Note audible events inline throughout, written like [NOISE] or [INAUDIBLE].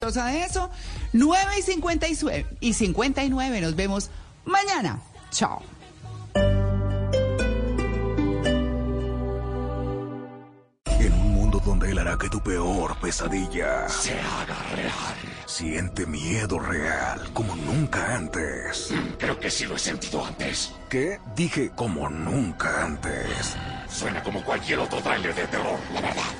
de eso, 9 y 59, y 59. Nos vemos mañana. Chao. En un mundo donde él hará que tu peor pesadilla se haga real. Siente miedo real como nunca antes. Creo que sí lo he sentido antes. ¿Qué? Dije como nunca antes. Suena como cualquier otro trailer de terror, la verdad.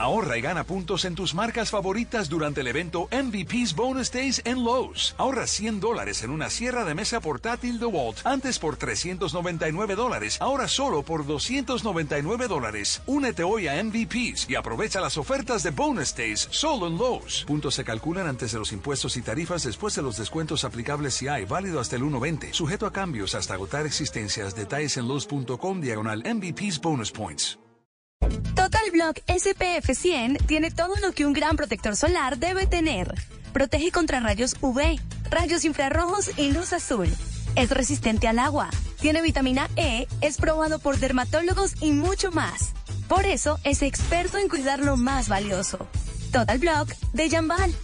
Ahorra y gana puntos en tus marcas favoritas durante el evento MVP's Bonus Days en Lowe's. Ahorra 100 dólares en una sierra de mesa portátil DeWalt, antes por 399 dólares, ahora solo por 299 dólares. Únete hoy a MVP's y aprovecha las ofertas de Bonus Days solo en Lowe's. Puntos se calculan antes de los impuestos y tarifas después de los descuentos aplicables si hay, válido hasta el 1.20. Sujeto a cambios hasta agotar existencias. Detalles en Lowe's.com diagonal MVP's Bonus Points. Total Block SPF 100 tiene todo lo que un gran protector solar debe tener. Protege contra rayos UV, rayos infrarrojos y luz azul. Es resistente al agua, tiene vitamina E, es probado por dermatólogos y mucho más. Por eso es experto en cuidar lo más valioso. Total Block de Jambal.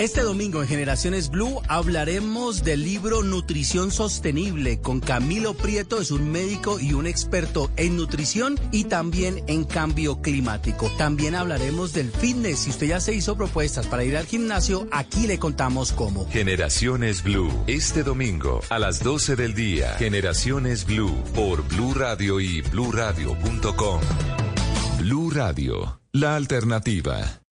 Este domingo en Generaciones Blue hablaremos del libro Nutrición Sostenible con Camilo Prieto, es un médico y un experto en nutrición y también en cambio climático. También hablaremos del fitness. Si usted ya se hizo propuestas para ir al gimnasio, aquí le contamos cómo. Generaciones Blue, este domingo a las 12 del día. Generaciones Blue por Blue Radio y bluradio.com. Blue Radio, la alternativa.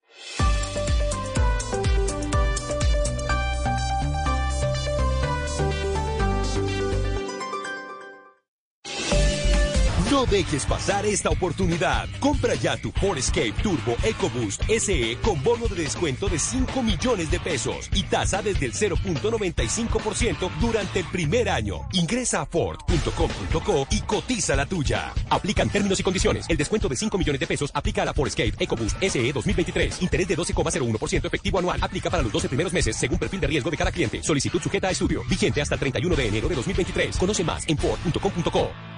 No dejes pasar esta oportunidad. Compra ya tu Ford Escape Turbo EcoBoost SE con bono de descuento de 5 millones de pesos y tasa desde el 0.95% durante el primer año. Ingresa a Ford.com.co y cotiza la tuya. Aplican términos y condiciones. El descuento de 5 millones de pesos aplica a la Ford Escape EcoBoost SE 2023. Interés de 12,01% efectivo anual. Aplica para los 12 primeros meses según perfil de riesgo de cada cliente. Solicitud sujeta a estudio. Vigente hasta el 31 de enero de 2023. Conoce más en Ford.com.co.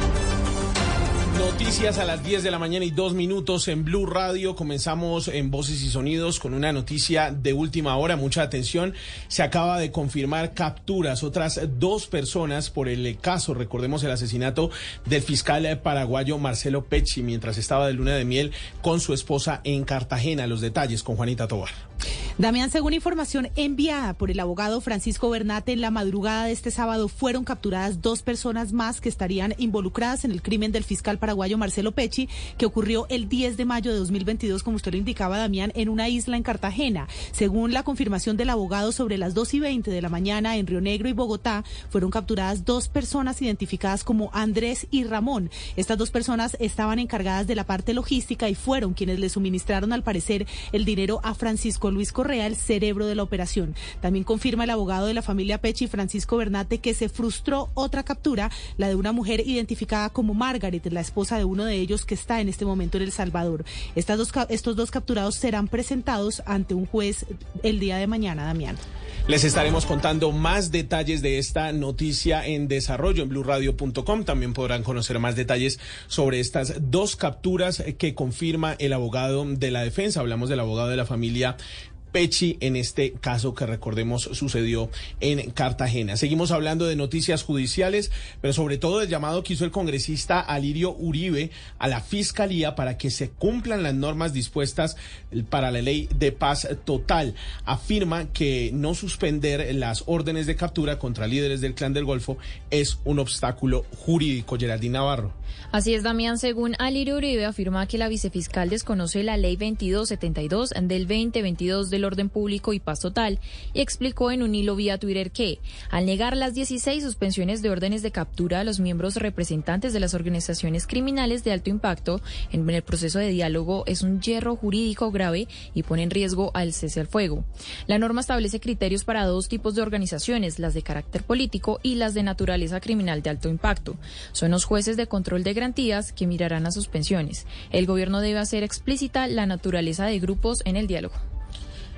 Noticias a las 10 de la mañana y dos minutos en Blue Radio. Comenzamos en Voces y Sonidos con una noticia de última hora. Mucha atención. Se acaba de confirmar capturas. Otras dos personas por el caso, recordemos el asesinato del fiscal paraguayo Marcelo Pecci mientras estaba de luna de miel con su esposa en Cartagena. Los detalles con Juanita Tobar. Damián, según información enviada por el abogado Francisco Bernate, en la madrugada de este sábado fueron capturadas dos personas más que estarían involucradas en el crimen del fiscal paraguayo Marcelo Pecci, que ocurrió el 10 de mayo de 2022, como usted lo indicaba, Damián, en una isla en Cartagena. Según la confirmación del abogado, sobre las 2 y 20 de la mañana en Río Negro y Bogotá, fueron capturadas dos personas identificadas como Andrés y Ramón. Estas dos personas estaban encargadas de la parte logística y fueron quienes le suministraron, al parecer, el dinero a Francisco Luis Correa, el cerebro de la operación. También confirma el abogado de la familia Pecci, Francisco Bernate, que se frustró otra captura, la de una mujer identificada como Margaret, la esposa de uno de ellos que está en este momento en El Salvador. Estos dos capturados serán presentados ante un juez el día de mañana, Damián. Les estaremos contando más detalles de esta noticia en desarrollo en blurradio.com. También podrán conocer más detalles sobre estas dos capturas que confirma el abogado de la defensa. Hablamos del abogado de la familia Pechi en este caso que recordemos sucedió en Cartagena. Seguimos hablando de noticias judiciales, pero sobre todo del llamado que hizo el congresista Alirio Uribe a la Fiscalía para que se cumplan las normas dispuestas para la ley de paz total. Afirma que no suspender las órdenes de captura contra líderes del clan del Golfo es un obstáculo jurídico. Geraldine Navarro. Así es, Damián. Según Alirio Uribe, afirma que la vicefiscal desconoce la ley 2272 del 2022 del el orden público y paz total y explicó en un hilo vía Twitter que, al negar las 16 suspensiones de órdenes de captura a los miembros representantes de las organizaciones criminales de alto impacto en el proceso de diálogo es un hierro jurídico grave y pone en riesgo al cese al fuego. La norma establece criterios para dos tipos de organizaciones, las de carácter político y las de naturaleza criminal de alto impacto. Son los jueces de control de garantías que mirarán a suspensiones. El gobierno debe hacer explícita la naturaleza de grupos en el diálogo.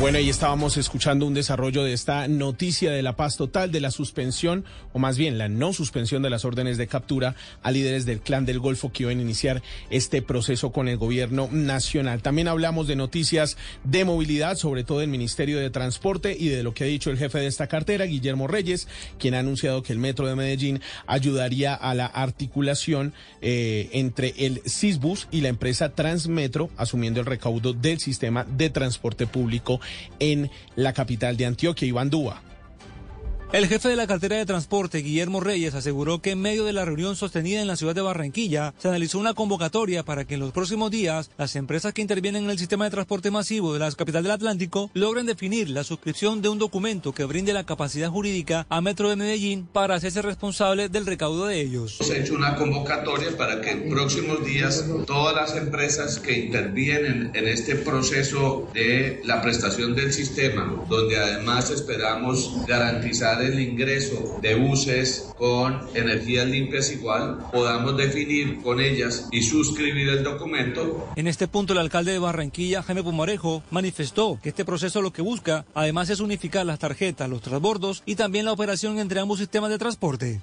Bueno, ahí estábamos escuchando un desarrollo de esta noticia de la paz total, de la suspensión, o más bien la no suspensión de las órdenes de captura a líderes del clan del Golfo que iban a iniciar este proceso con el gobierno nacional. También hablamos de noticias de movilidad, sobre todo del Ministerio de Transporte y de lo que ha dicho el jefe de esta cartera, Guillermo Reyes, quien ha anunciado que el Metro de Medellín ayudaría a la articulación eh, entre el CISBUS y la empresa Transmetro, asumiendo el recaudo del sistema de transporte público en la capital de Antioquia, Iván. El jefe de la cartera de transporte, Guillermo Reyes, aseguró que en medio de la reunión sostenida en la ciudad de Barranquilla, se analizó una convocatoria para que en los próximos días las empresas que intervienen en el sistema de transporte masivo de la capital del Atlántico logren definir la suscripción de un documento que brinde la capacidad jurídica a Metro de Medellín para hacerse responsable del recaudo de ellos. Hemos hecho una convocatoria para que en próximos días todas las empresas que intervienen en este proceso de la prestación del sistema, donde además esperamos garantizar el ingreso de buses con energías limpias igual, podamos definir con ellas y suscribir el documento. En este punto, el alcalde de Barranquilla, Jaime Pumarejo, manifestó que este proceso lo que busca, además, es unificar las tarjetas, los transbordos y también la operación entre ambos sistemas de transporte.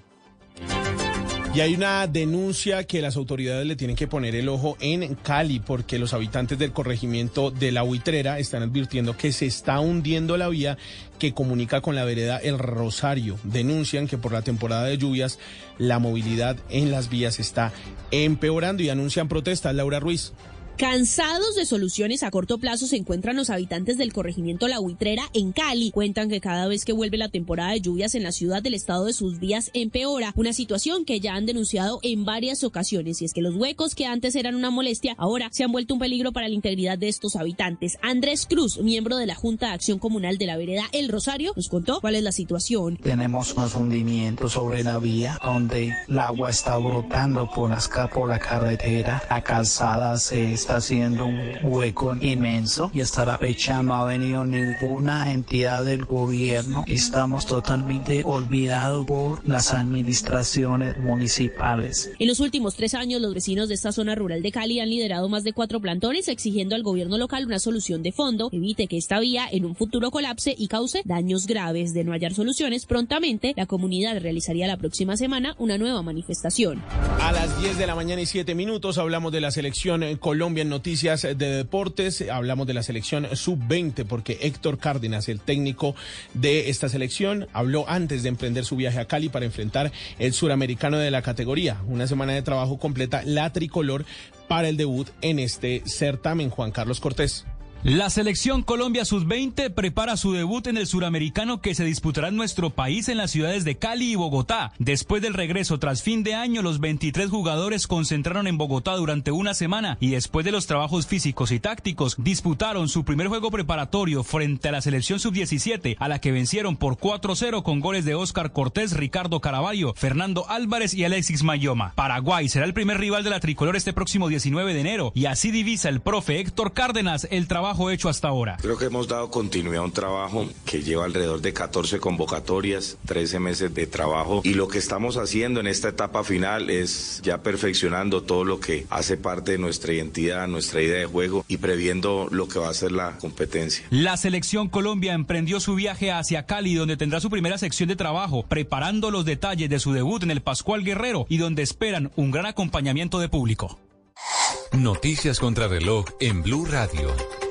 Y hay una denuncia que las autoridades le tienen que poner el ojo en Cali porque los habitantes del corregimiento de la Huitrera están advirtiendo que se está hundiendo la vía que comunica con la vereda El Rosario. Denuncian que por la temporada de lluvias la movilidad en las vías está empeorando y anuncian protestas. Laura Ruiz. Cansados de soluciones a corto plazo se encuentran los habitantes del corregimiento La Huitrera en Cali. Cuentan que cada vez que vuelve la temporada de lluvias en la ciudad del estado de sus vías empeora, una situación que ya han denunciado en varias ocasiones y es que los huecos que antes eran una molestia ahora se han vuelto un peligro para la integridad de estos habitantes. Andrés Cruz, miembro de la Junta de Acción Comunal de la Vereda El Rosario, nos contó cuál es la situación. Tenemos unos hundimientos sobre la vía donde el agua está brotando por, las, por la carretera, la calzada se está haciendo un hueco inmenso y hasta la fecha no ha venido ninguna entidad del gobierno. Estamos totalmente olvidados por las administraciones municipales. En los últimos tres años, los vecinos de esta zona rural de Cali han liderado más de cuatro plantones exigiendo al gobierno local una solución de fondo que evite que esta vía en un futuro colapse y cause daños graves. De no hallar soluciones prontamente, la comunidad realizaría la próxima semana una nueva manifestación. A las 10 de la mañana y 7 minutos hablamos de la selección Colombia noticias de deportes. Hablamos de la selección sub-20 porque Héctor Cárdenas, el técnico de esta selección, habló antes de emprender su viaje a Cali para enfrentar el suramericano de la categoría. Una semana de trabajo completa la tricolor para el debut en este certamen. Juan Carlos Cortés. La selección Colombia Sub-20 prepara su debut en el suramericano que se disputará en nuestro país en las ciudades de Cali y Bogotá. Después del regreso tras fin de año, los 23 jugadores concentraron en Bogotá durante una semana y después de los trabajos físicos y tácticos, disputaron su primer juego preparatorio frente a la selección Sub-17, a la que vencieron por 4-0 con goles de Óscar Cortés, Ricardo Caraballo, Fernando Álvarez y Alexis Mayoma. Paraguay será el primer rival de la tricolor este próximo 19 de enero y así divisa el profe Héctor Cárdenas el trabajo hecho hasta ahora? Creo que hemos dado continuidad a un trabajo que lleva alrededor de 14 convocatorias, 13 meses de trabajo y lo que estamos haciendo en esta etapa final es ya perfeccionando todo lo que hace parte de nuestra identidad, nuestra idea de juego y previendo lo que va a ser la competencia. La selección Colombia emprendió su viaje hacia Cali donde tendrá su primera sección de trabajo, preparando los detalles de su debut en el Pascual Guerrero y donde esperan un gran acompañamiento de público. Noticias contra reloj en Blue Radio.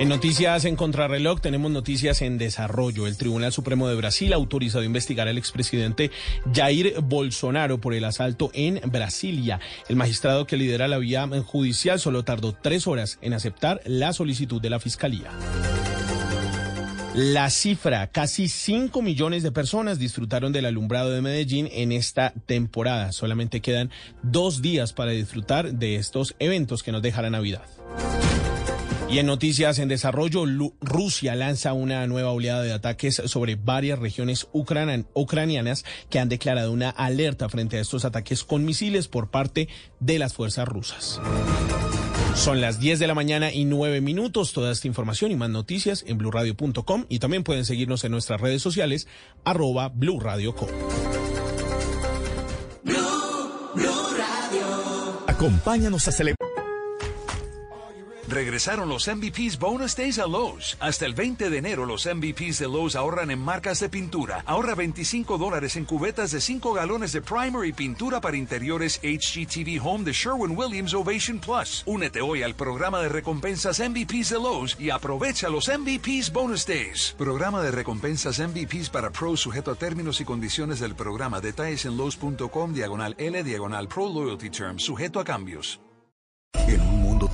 En noticias en contrarreloj tenemos noticias en desarrollo. El Tribunal Supremo de Brasil ha autorizado a investigar al expresidente Jair Bolsonaro por el asalto en Brasilia. El magistrado que lidera la vía judicial solo tardó tres horas en aceptar la solicitud de la Fiscalía. La cifra, casi 5 millones de personas disfrutaron del alumbrado de Medellín en esta temporada. Solamente quedan dos días para disfrutar de estos eventos que nos deja la Navidad. Y en noticias en desarrollo, Rusia lanza una nueva oleada de ataques sobre varias regiones ucranianas que han declarado una alerta frente a estos ataques con misiles por parte de las fuerzas rusas. Son las 10 de la mañana y 9 minutos. Toda esta información y más noticias en blurradio.com y también pueden seguirnos en nuestras redes sociales arroba blurradioco. Acompáñanos a celebrar. Regresaron los MVPs Bonus Days a Lowe's. Hasta el 20 de enero los MVPs de Lowe's ahorran en marcas de pintura. Ahorra 25 dólares en cubetas de 5 galones de primer y pintura para interiores HGTV Home de Sherwin Williams Ovation Plus. Únete hoy al programa de recompensas MVPs de Lowe's y aprovecha los MVPs Bonus Days. Programa de recompensas MVPs para pros sujeto a términos y condiciones del programa. Detalles en Lowe's.com diagonal L diagonal Pro Loyalty Term sujeto a cambios. En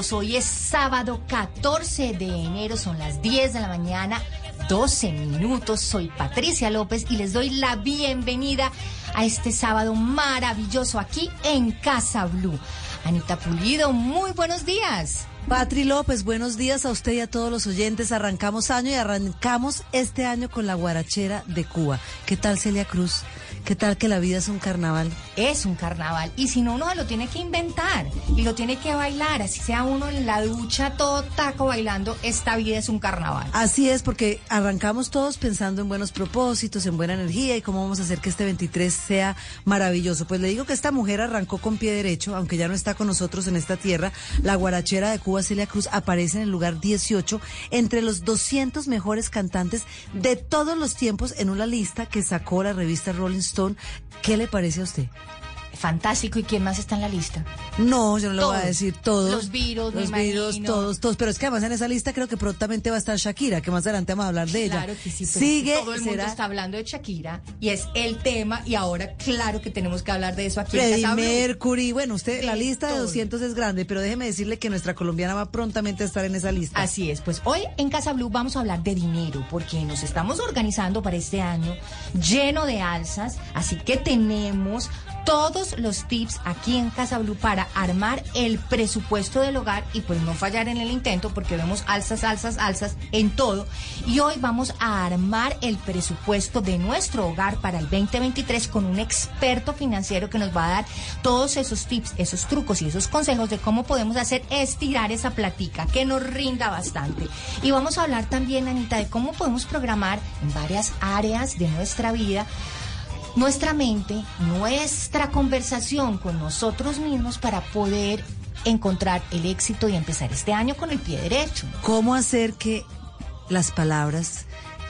Hoy es sábado 14 de enero, son las 10 de la mañana, 12 minutos. Soy Patricia López y les doy la bienvenida a este sábado maravilloso aquí en Casa Blue. Anita Pulido, muy buenos días. Patri López, buenos días a usted y a todos los oyentes. Arrancamos año y arrancamos este año con la guarachera de Cuba. ¿Qué tal Celia Cruz? ¿Qué tal que la vida es un carnaval? Es un carnaval. Y si no, uno lo tiene que inventar y lo tiene que bailar. Así sea uno en la ducha, todo taco bailando, esta vida es un carnaval. Así es, porque arrancamos todos pensando en buenos propósitos, en buena energía y cómo vamos a hacer que este 23 sea maravilloso. Pues le digo que esta mujer arrancó con pie derecho, aunque ya no está con nosotros en esta tierra. La guarachera de Cuba, Celia Cruz, aparece en el lugar 18 entre los 200 mejores cantantes de todos los tiempos en una lista que sacó la revista Rolling Stone ¿Qué le parece a usted? Fantástico. ¿Y quién más está en la lista? No, yo no lo voy a decir todos. Los virus, los virus, todos, todos. Pero es que además en esa lista creo que prontamente va a estar Shakira, que más adelante vamos a hablar de ella. Claro que sí. Sigue. Todo el mundo está hablando de Shakira y es el tema y ahora claro que tenemos que hablar de eso aquí Freddie en Mercury. Bueno, usted, la lista de 200 es grande, pero déjeme decirle que nuestra colombiana va prontamente a estar en esa lista. Así es. Pues hoy en Casa Blue vamos a hablar de dinero porque nos estamos organizando para este año lleno de alzas. Así que tenemos todos los tips aquí en Casa Blue para armar el presupuesto del hogar y pues no fallar en el intento porque vemos alzas, alzas, alzas en todo. Y hoy vamos a armar el presupuesto de nuestro hogar para el 2023 con un experto financiero que nos va a dar todos esos tips, esos trucos y esos consejos de cómo podemos hacer estirar esa platica que nos rinda bastante. Y vamos a hablar también, Anita, de cómo podemos programar en varias áreas de nuestra vida nuestra mente, nuestra conversación con nosotros mismos para poder encontrar el éxito y empezar este año con el pie derecho. ¿Cómo hacer que las palabras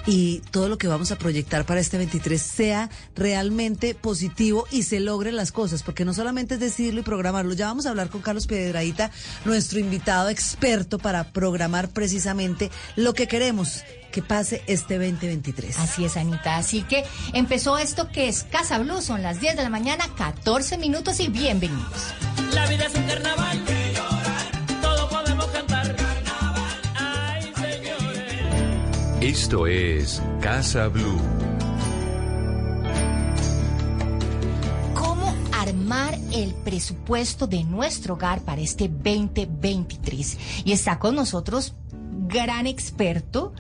y todo lo que vamos a proyectar para este 23 sea realmente positivo y se logren las cosas, porque no solamente es decirlo y programarlo, ya vamos a hablar con Carlos Piedraíta, nuestro invitado experto para programar precisamente lo que queremos que pase este 2023. Así es, Anita. Así que empezó esto que es Casa Blue, son las 10 de la mañana, 14 minutos y bienvenidos. La vida es un carnaval. Esto es Casa Blue. ¿Cómo presupuesto de nuestro hogar para este 2023. Y está con nosotros gran experto,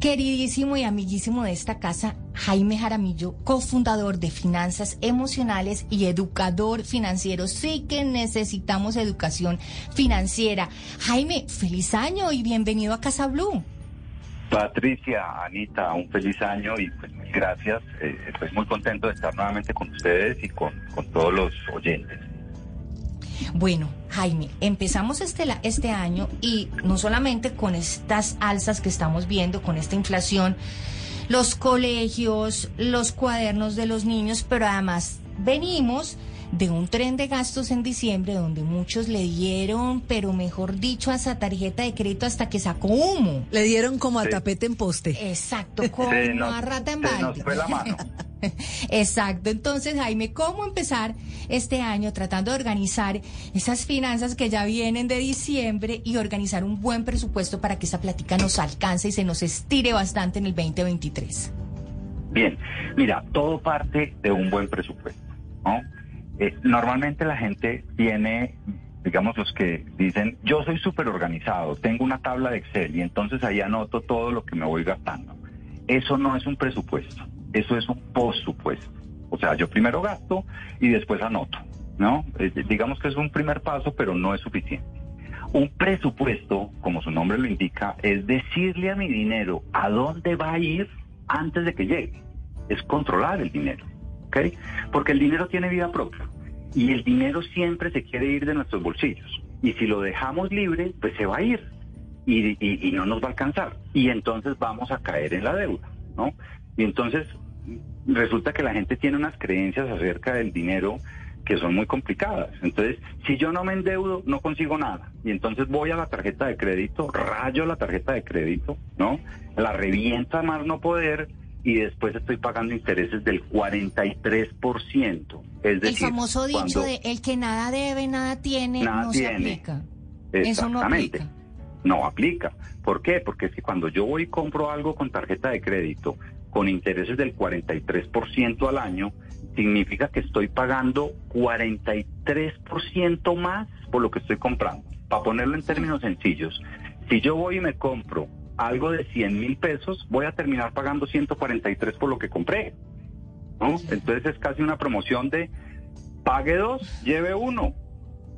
queridísimo y amiguísimo de esta casa, Jaime Jaramillo, cofundador de Finanzas Emocionales y educador financiero. Sí que necesitamos educación financiera. Jaime, feliz año y bienvenido a Casa Blue. Patricia, Anita, un feliz año y pues gracias. Eh, pues muy contento de estar nuevamente con ustedes y con, con todos los oyentes. Bueno, Jaime, empezamos este, este año y no solamente con estas alzas que estamos viendo, con esta inflación, los colegios, los cuadernos de los niños, pero además venimos de un tren de gastos en diciembre donde muchos le dieron, pero mejor dicho, a esa tarjeta de crédito hasta que sacó humo. Le dieron como a Sí. tapete en poste. Exacto, como Se nos- a rata en nos balde. fue la mano. [LAUGHS] Exacto. Entonces, Jaime, ¿cómo empezar este año tratando de organizar esas finanzas que ya vienen de diciembre y organizar un buen presupuesto para que esa plática nos alcance y se nos estire bastante en el 2023? Bien, mira, todo parte de un buen presupuesto, ¿no? Eh, normalmente la gente tiene, digamos los que dicen, yo soy súper organizado, tengo una tabla de Excel y entonces ahí anoto todo lo que me voy gastando. Eso no es un presupuesto, eso es un postsupuesto. O sea, yo primero gasto y después anoto, ¿no? Eh, digamos que es un primer paso, pero no es suficiente. Un presupuesto, como su nombre lo indica, es decirle a mi dinero a dónde va a ir antes de que llegue. Es controlar el dinero, Porque el dinero tiene vida propia y el dinero siempre se quiere ir de nuestros bolsillos. Y si lo dejamos libre, pues se va a ir y, y- no nos va a alcanzar. Y entonces vamos a caer en la deuda, ¿no? Y entonces resulta que la gente tiene unas creencias acerca del dinero que son muy complicadas. Entonces, si yo no me endeudo, no consigo nada. Y entonces voy a la tarjeta de crédito, rayo la tarjeta de crédito, ¿no? La revienta más no poder y después estoy pagando intereses del 43%. Es El decir, famoso dicho de el que nada debe, nada tiene, Nada no se tiene. aplica. Eso no Exactamente. aplica. No aplica. ¿Por qué? Porque es que cuando yo voy y compro algo con tarjeta de crédito con intereses del 43% al año, significa que estoy pagando 43% más por lo que estoy comprando. Para ponerlo en términos sencillos, si yo voy y me compro algo de 100 mil pesos, voy a terminar pagando 143 por lo que compré. ¿no? Entonces es casi una promoción de pague dos, lleve uno.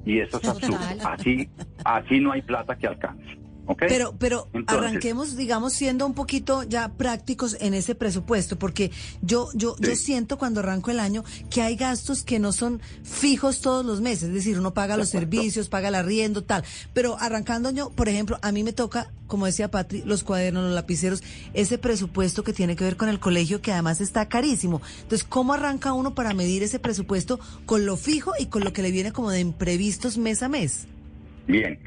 Y eso es absurdo. Así, así no hay plata que alcance. Pero, pero Entonces- arranquemos, digamos, siendo un poquito ya prácticos en ese presupuesto, porque yo, yo, yo siento cuando arranco el año que hay gastos que no son fijos todos los meses, es decir, uno paga los servicios, paga el arriendo, tal. Pero arrancando año, por ejemplo, a mí me toca, como decía Patri, los cuadernos, los lapiceros, ese presupuesto que tiene que ver con el colegio, que además está carísimo. Entonces, ¿cómo arranca uno para medir ese presupuesto con lo fijo y con lo que le viene como de imprevistos mes a mes? Bien,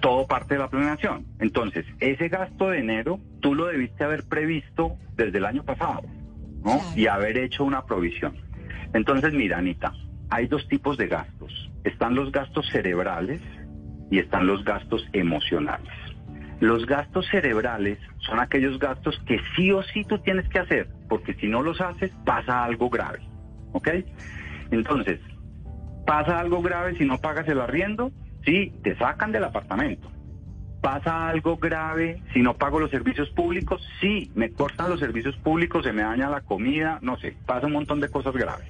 todo parte de la planeación. Entonces, ese gasto de enero, tú lo debiste haber previsto desde el año pasado, ¿no? Y haber hecho una provisión. Entonces, mira, Anita, hay dos tipos de gastos. Están los gastos cerebrales y están los gastos emocionales. Los gastos cerebrales son aquellos gastos que sí o sí tú tienes que hacer, porque si no los haces, pasa algo grave, ¿ok? Entonces, pasa algo grave si no pagas el arriendo, sí, te sacan del apartamento. Pasa algo grave si no pago los servicios públicos, sí, me cortan los servicios públicos, se me daña la comida, no sé, pasa un montón de cosas graves.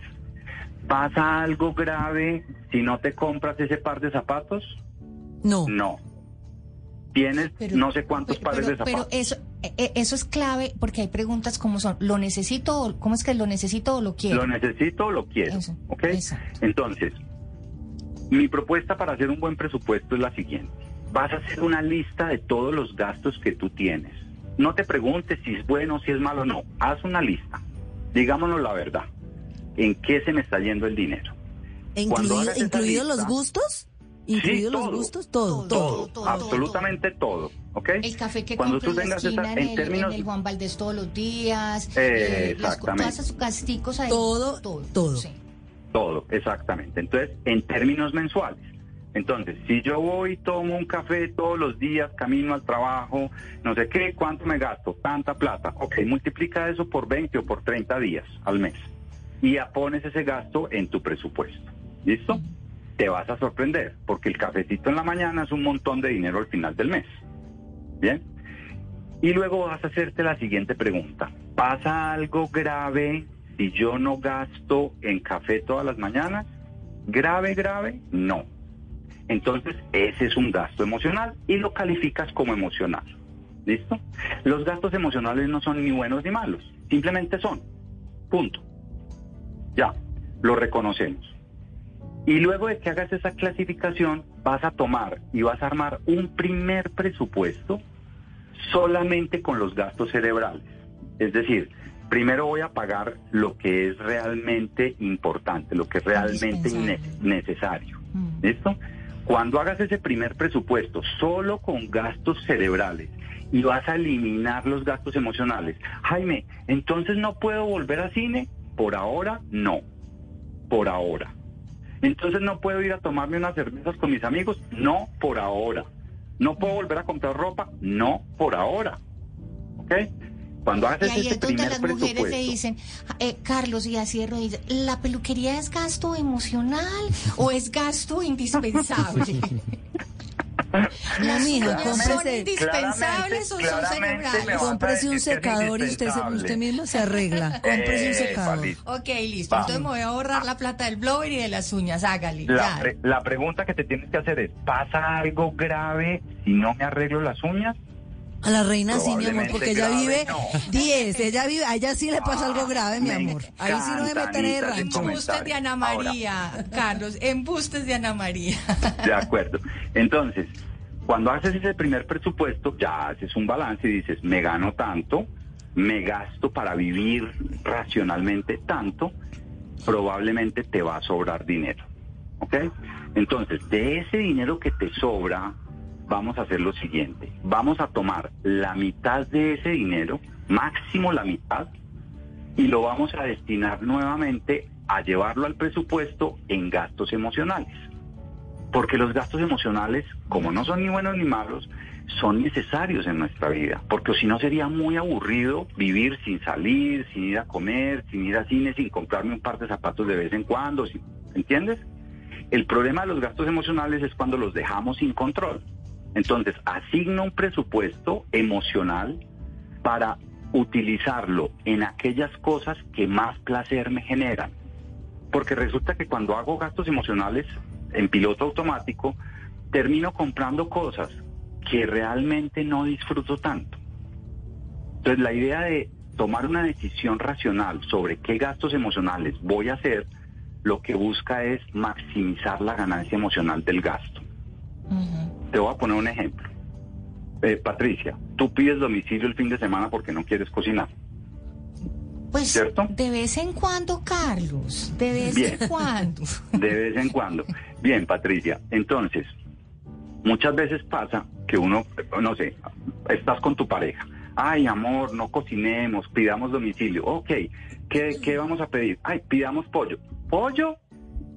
Pasa algo grave si no te compras ese par de zapatos, no. No. Tienes no sé cuántos pares de Pero, pero zapatos. eso, eh, eh, eso es clave porque hay preguntas como son, ¿lo necesito? o- ¿Cómo es que lo necesito o lo quiero? Lo necesito o lo quiero. ¿Ok? Entonces, mi propuesta para hacer un buen presupuesto es la siguiente. Vas a hacer una lista de todos los gastos que tú tienes. No te preguntes si es bueno, si es malo, no. Haz una lista. Digámonos la verdad. ¿En qué se me está yendo el dinero? Cuando Incluido- esa ¿Incluidos los gustos? Sí, ¿Incluidos los todo, gustos? Todo, Todo, absolutamente todo. ¿Ok? El café que Cuando compro tú tengas esa- en, en el, términos en el Juan Valdés todos los días, Eh, las exactamente. todas esas casticos ahí. Todo, todo. todo. sí. Todo, exactamente. Entonces, en términos mensuales. Entonces, si yo voy tomo un café todos los días, camino al trabajo, no sé qué, ¿cuánto me gasto? Tanta plata. Ok, multiplica eso por 20 o por 30 días al mes. Y ya pones ese gasto en tu presupuesto. ¿Listo? te vas a sorprender, porque el cafecito en la mañana es un montón de dinero al final del mes. Bien. Y luego vas a hacerte la siguiente pregunta. ¿Pasa algo grave si yo no gasto en café todas las mañanas? ¿Grave, grave? No. Entonces, ese es un gasto emocional y lo calificas como emocional. ¿Listo? Los gastos emocionales no son ni buenos ni malos, simplemente son. Punto. Ya, lo reconocemos. Y luego de que hagas esa clasificación, vas a tomar y vas a armar un primer presupuesto solamente con los gastos cerebrales. Es decir, primero voy a pagar lo que es realmente importante, lo que es realmente necesario. ¿Listo? Cuando hagas ese primer presupuesto solo con gastos cerebrales y vas a eliminar los gastos emocionales, Jaime, entonces no puedo volver a cine, por ahora no, por ahora. Entonces no puedo ir a tomarme unas cervezas con mis amigos, no, por ahora. No puedo volver a comprar ropa, no, por ahora. ¿Ok? Cuando haces y ahí ese es donde las mujeres le dicen, eh, Carlos, y así de rodillas, ¿la peluquería es gasto emocional o [LAUGHS] es gasto indispensable? No, mija, uñas son indispensables o son cerebrales? Cómprese un secador y usted, se- usted mismo se arregla. Cómprese un secador. Ok, listo. Vamos. Entonces me voy a ahorrar la plata del blower y de las uñas. Hágale. la, ya. pre- la pregunta que te tienes que hacer es, ¿pasa algo grave si no me arreglo las uñas? A la reina sí, mi amor, porque ella grave, vive no. [LAUGHS] 10, ella vive, a ella sí le pasa algo grave, mi amor. Ahí sí no me meten en el rancho. Embustes de Ana María, Carlos. Embustes de Ana María. [LAUGHS] De acuerdo. Entonces, cuando haces ese primer presupuesto, ya haces un balance y dices, me gano tanto, me gasto para vivir racionalmente tanto, probablemente te va a sobrar dinero. ¿Ok? Entonces, de ese dinero que te sobra, vamos a hacer lo siguiente. Vamos a tomar la mitad de ese dinero, máximo la mitad, y lo vamos a destinar nuevamente a llevarlo al presupuesto en gastos emocionales. Porque los gastos emocionales, como no son ni buenos ni malos, son necesarios en nuestra vida. Porque si no sería muy aburrido vivir sin salir, sin ir a comer, sin ir a cine, sin comprarme un par de zapatos de vez en cuando. ¿Entiendes? El problema de los gastos emocionales es cuando los dejamos sin control. Entonces, asigna un presupuesto emocional para utilizarlo en aquellas cosas que más placer me generan. Porque resulta que cuando hago gastos emocionales en piloto automático, termino comprando cosas que realmente no disfruto tanto. Entonces la idea de tomar una decisión racional sobre qué gastos emocionales voy a hacer, lo que busca es maximizar la ganancia emocional del gasto. Te voy a poner un ejemplo. Eh, Patricia, tú pides domicilio el fin de semana porque no quieres cocinar. Pues ¿Cierto? de vez en cuando, Carlos. De vez Bien. en cuando. [LAUGHS] De vez en cuando. Bien, Patricia. Entonces, muchas veces pasa que uno, no sé, estás con tu pareja. Ay, amor, no cocinemos, pidamos domicilio. Ok, ¿qué, qué vamos a pedir? Ay, pidamos pollo. ¿Pollo?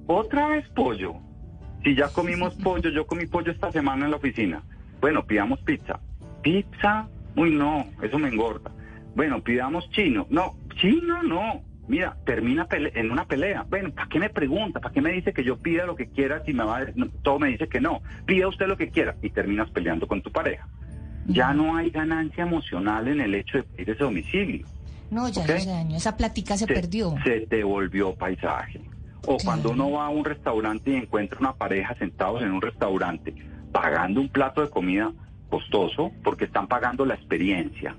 ¿Otra vez pollo? Si ya comimos pollo, yo comí pollo esta semana en la oficina. Bueno, pidamos pizza. ¿Pizza? Uy, no, eso me engorda. Bueno, pidamos chino. No, chino no. Mira, termina pele- en una pelea. Bueno, ¿para qué me pregunta? ¿Para qué me dice que yo pida lo que quiera si me va a- no, todo me dice que no? Pida usted lo que quiera y terminas peleando con tu pareja. Ya no hay ganancia emocional en el hecho de pedir ese domicilio. No, ya no se dañó. Esa platica se perdió. Se te volvió paisaje. O cuando uno va a un restaurante y encuentra una pareja sentados en un restaurante pagando un plato de comida costoso porque están pagando la experiencia.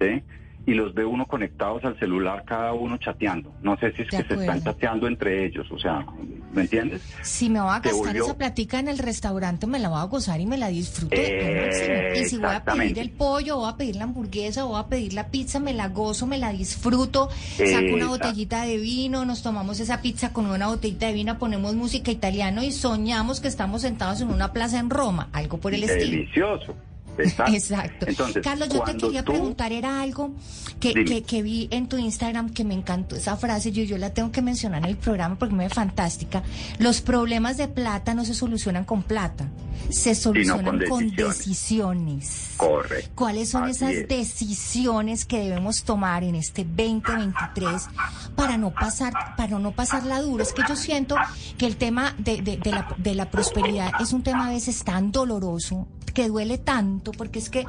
¿sí? Y los ve uno conectados al celular, cada uno chateando. No sé si es De que se están chateando entre ellos, o sea, ¿me entiendes? Si me voy a gastar volvió- esa platica en el restaurante, me la voy a gozar y me la disfruto. Eh. Y si voy a pedir el pollo, voy a pedir la hamburguesa, voy a pedir la pizza, me la gozo, me la disfruto. Saco una botellita de vino, nos tomamos esa pizza con una botellita de vino, ponemos música italiana y soñamos que estamos sentados en una plaza en Roma, algo por el estilo. Delicioso. [LAUGHS] Exacto. Carlos, yo te quería preguntar, era algo que, que, que, vi en tu Instagram que me encantó esa frase, yo, yo la tengo que mencionar en el programa porque me ve fantástica. Los problemas de plata no se solucionan con plata, se solucionan con, decisiones. Correcto. ¿Cuáles son esas decisiones que debemos tomar en este 2023 para no pasar, para no pasar la dura? Es que yo siento que el tema de, de, de, la, de la prosperidad es un tema a veces tan doloroso, que duele tanto, porque es que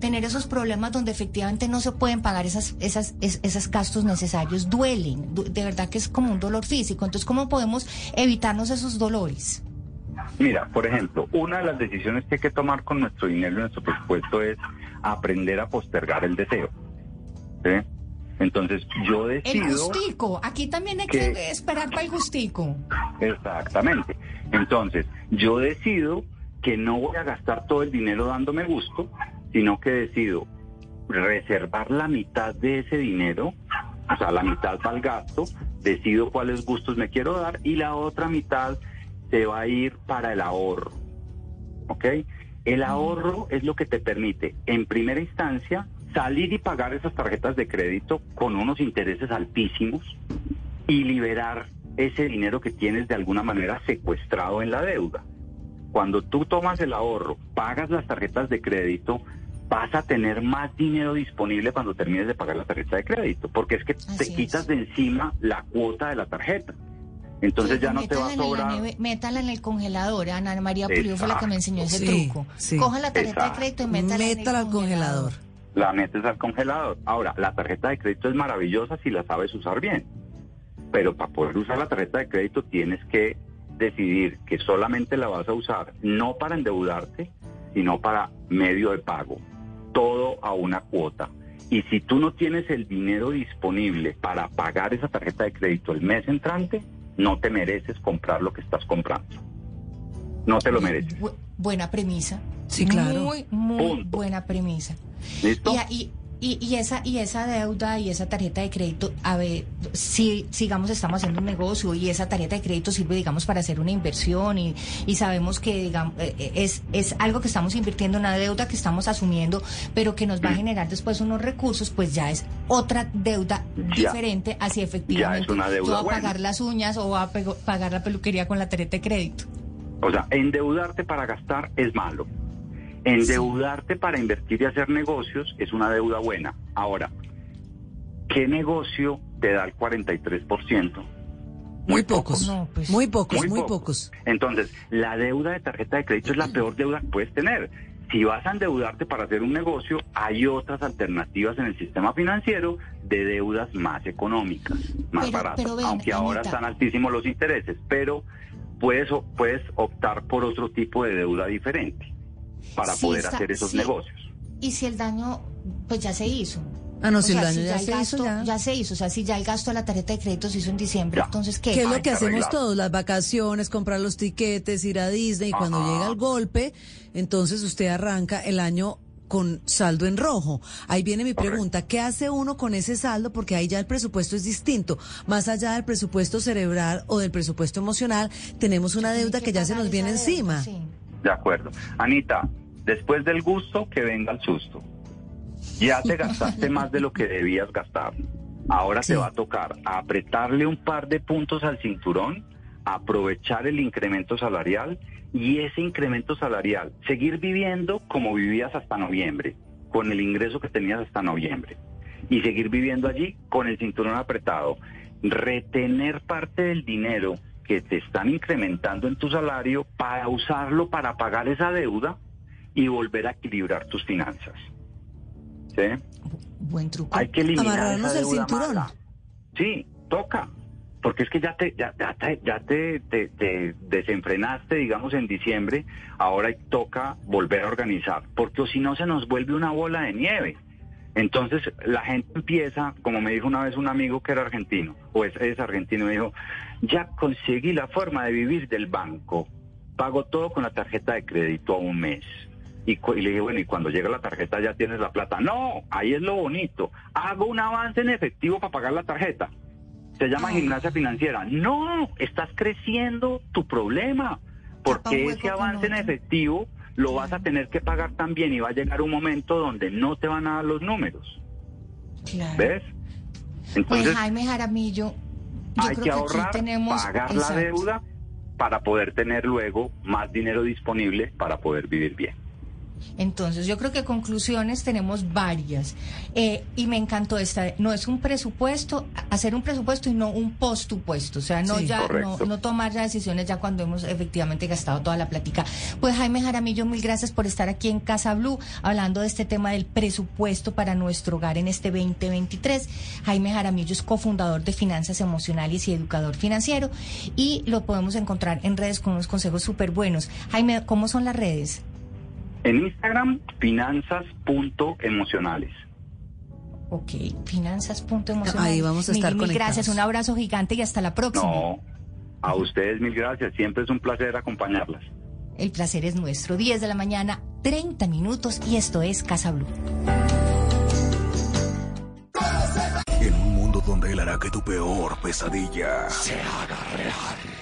tener esos problemas donde efectivamente no se pueden pagar esas, esas, esos gastos necesarios duelen, de verdad que es como un dolor físico. Entonces, ¿cómo podemos evitarnos esos dolores? Mira, por ejemplo, una de las decisiones que hay que tomar con nuestro dinero y nuestro presupuesto es aprender a postergar el deseo. Entonces, yo decido... El gustico, aquí también hay que esperar para el gustico. Exactamente. Entonces, yo decido que no voy a gastar todo el dinero dándome gusto, sino que decido reservar la mitad de ese dinero, o sea, la mitad para el gasto, decido cuáles gustos me quiero dar y la otra mitad se va a ir para el ahorro. ¿Ok? El ahorro es lo que te permite, en primera instancia, salir y pagar esas tarjetas de crédito con unos intereses altísimos y liberar ese dinero que tienes de alguna manera secuestrado en la deuda. Cuando tú tomas el ahorro, pagas las tarjetas de crédito, vas a tener más dinero disponible cuando termines de pagar la tarjeta de crédito, porque es que te quitas de encima la cuota de la tarjeta. Entonces ya no te va a sobrar. métala en el congelador. Ana María Pulido fue la que me enseñó ese truco. Coja la tarjeta de crédito y métala, en el al congelador. La metes al congelador. Ahora, la tarjeta de crédito es maravillosa si la sabes usar bien. Pero para poder usar la tarjeta de crédito tienes que decidir que solamente la vas a usar no para endeudarte, sino para medio de pago, todo a una cuota. Y si tú no tienes el dinero disponible para pagar esa tarjeta de crédito el mes entrante, no te mereces comprar lo que estás comprando. No te lo mereces. buena premisa. Sí, claro. Muy, muy buena premisa. ¿Listo? y, y, y, esa y esa deuda y esa tarjeta de crédito, a ver, si sigamos estamos haciendo un negocio y esa tarjeta de crédito sirve, digamos, para hacer una inversión y, y sabemos que digamos eh, eh, es es algo que estamos invirtiendo, una deuda que estamos asumiendo, pero que nos va a generar después unos recursos, pues ya es otra deuda diferente así efectivamente una deuda a pagar las uñas o a pagar la peluquería con la tarjeta de crédito. O sea, endeudarte para gastar es malo. Endeudarte para invertir y hacer negocios es una deuda buena. Ahora, ¿qué negocio te da el 43%? Muy pocos, pues, muy pocos, muy, pocos. Entonces, la deuda de tarjeta de crédito es la peor deuda que puedes tener. Si vas a endeudarte para hacer un negocio, hay otras alternativas en el sistema financiero de deudas más económicas, más baratas, aunque ahora están altísimos los intereses, pero puedes, puedes optar por otro tipo de deuda diferente para poder hacer esos negocios. Y si el daño, pues ya se hizo. Ah, no, si el daño ya, se hizo, ya. se hizo. O sea, si ya el gasto de la tarjeta de crédito se hizo en diciembre, entonces, ¿qué? ¿Qué es lo que hacemos todos? Las vacaciones, comprar los tiquetes, ir a Disney. Y cuando llega el golpe, entonces usted arranca el año con saldo en rojo. Ahí viene mi pregunta, ¿qué hace uno con ese saldo? Porque ahí ya el presupuesto es distinto. Más allá del presupuesto cerebral o del presupuesto emocional, tenemos una deuda que, ya se nos viene encima. De acuerdo. Anita, después del gusto, que venga el susto. Ya te gastaste más de lo que debías gastar. Ahora te va a tocar apretarle un par de puntos al cinturón, aprovechar el incremento salarial y ese incremento salarial, seguir viviendo como vivías hasta noviembre, con el ingreso que tenías hasta noviembre, y seguir viviendo allí con el cinturón apretado, retener parte del dinero que te están incrementando en tu salario para usarlo para pagar esa deuda y volver a equilibrar tus finanzas. ¿Sí? Buen truco. Hay que eliminar esa el cinturón. Sí, toca. Porque es que ya te ya, ya, te, ya te, te, desenfrenaste, digamos, en diciembre, ahora toca volver a organizar, porque si no se nos vuelve una bola de nieve. Entonces la gente empieza, como me dijo una vez un amigo que era argentino, o es, es argentino, me dijo, ya conseguí la forma de vivir del banco, pago todo con la tarjeta de crédito a un mes. Y, le dije, bueno, y cuando llega la tarjeta ya tienes la plata. No, ahí es lo bonito. Hago un avance en efectivo para pagar la tarjeta. Se llama gimnasia financiera. No, estás creciendo tu problema. Porque ese avance en efectivo lo vas a tener que pagar también y va a llegar un momento donde no te van a dar los números. Claro. ¿Ves? Pues Entonces Jaime Jaramillo, yo hay creo que aquí ahorrar, tenemos pagar exacto. la deuda para poder tener luego más dinero disponible para poder vivir bien. Entonces, yo creo que conclusiones tenemos varias. Eh, y me encantó esta. No es un presupuesto, hacer un presupuesto y no un postupuesto. O sea, no Sí. ya no, no tomar ya decisiones ya cuando hemos efectivamente gastado toda la plática. Pues Jaime Jaramillo, mil gracias por estar aquí en Casa Blue hablando de este tema del presupuesto para nuestro hogar en este 2023. Jaime Jaramillo es cofundador de Finanzas Emocionales y educador financiero y lo podemos encontrar en redes con unos consejos súper buenos. Jaime, ¿cómo son las redes? En Instagram, finanzas.emocionales. Ok, finanzas.emocional. Ahí vamos a estar mil, mil gracias, un abrazo gigante y hasta la próxima. No, a ustedes mil gracias. Siempre es un placer acompañarlas. El placer es nuestro. 10 de la mañana, 30 minutos y esto es Casa Blue. En un mundo donde él hará que tu peor pesadilla se haga real.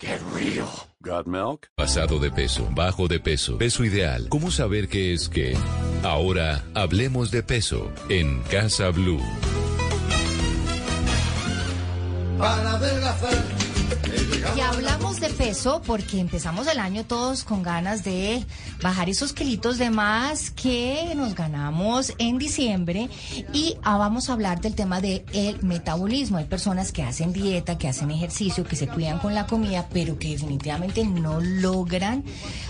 ¡Qué río! ¿Got milk? Pasado de peso, bajo de peso, peso ideal. ¿Cómo saber qué es qué? Ahora hablemos de peso en Casa Blue. Para. De peso porque empezamos el año todos con ganas de bajar esos kilitos de más que nos ganamos en diciembre y ah, vamos a hablar del tema del el metabolismo. Hay personas que hacen dieta, que hacen ejercicio, que se cuidan con la comida, pero que definitivamente no logran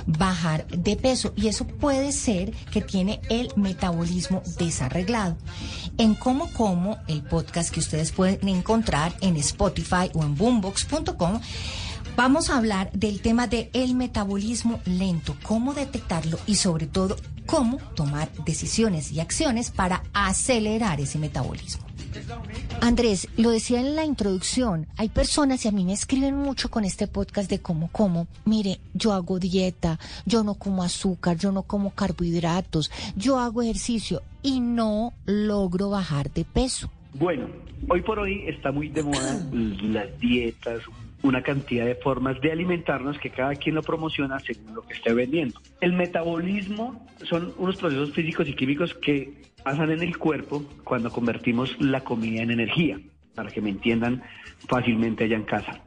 bajar de peso y eso puede ser que tiene el metabolismo desarreglado. En Como Como, el podcast que ustedes pueden encontrar en Spotify o en boombox.com, vamos a hablar del tema del el metabolismo lento, cómo detectarlo y sobre todo cómo tomar decisiones y acciones para acelerar ese metabolismo. Andrés, lo decía en la introducción, hay personas y a mí me escriben mucho con este podcast de cómo como, mire, yo hago dieta, yo no como azúcar, yo no como carbohidratos, yo hago ejercicio y no logro bajar de peso. Bueno, hoy por hoy está muy de moda [CLEARS THROAT] las dietas, una cantidad de formas de alimentarnos que cada quien lo promociona según lo que esté vendiendo. El metabolismo son unos procesos físicos y químicos que pasan en el cuerpo cuando convertimos la comida en energía, para que me entiendan fácilmente allá en casa.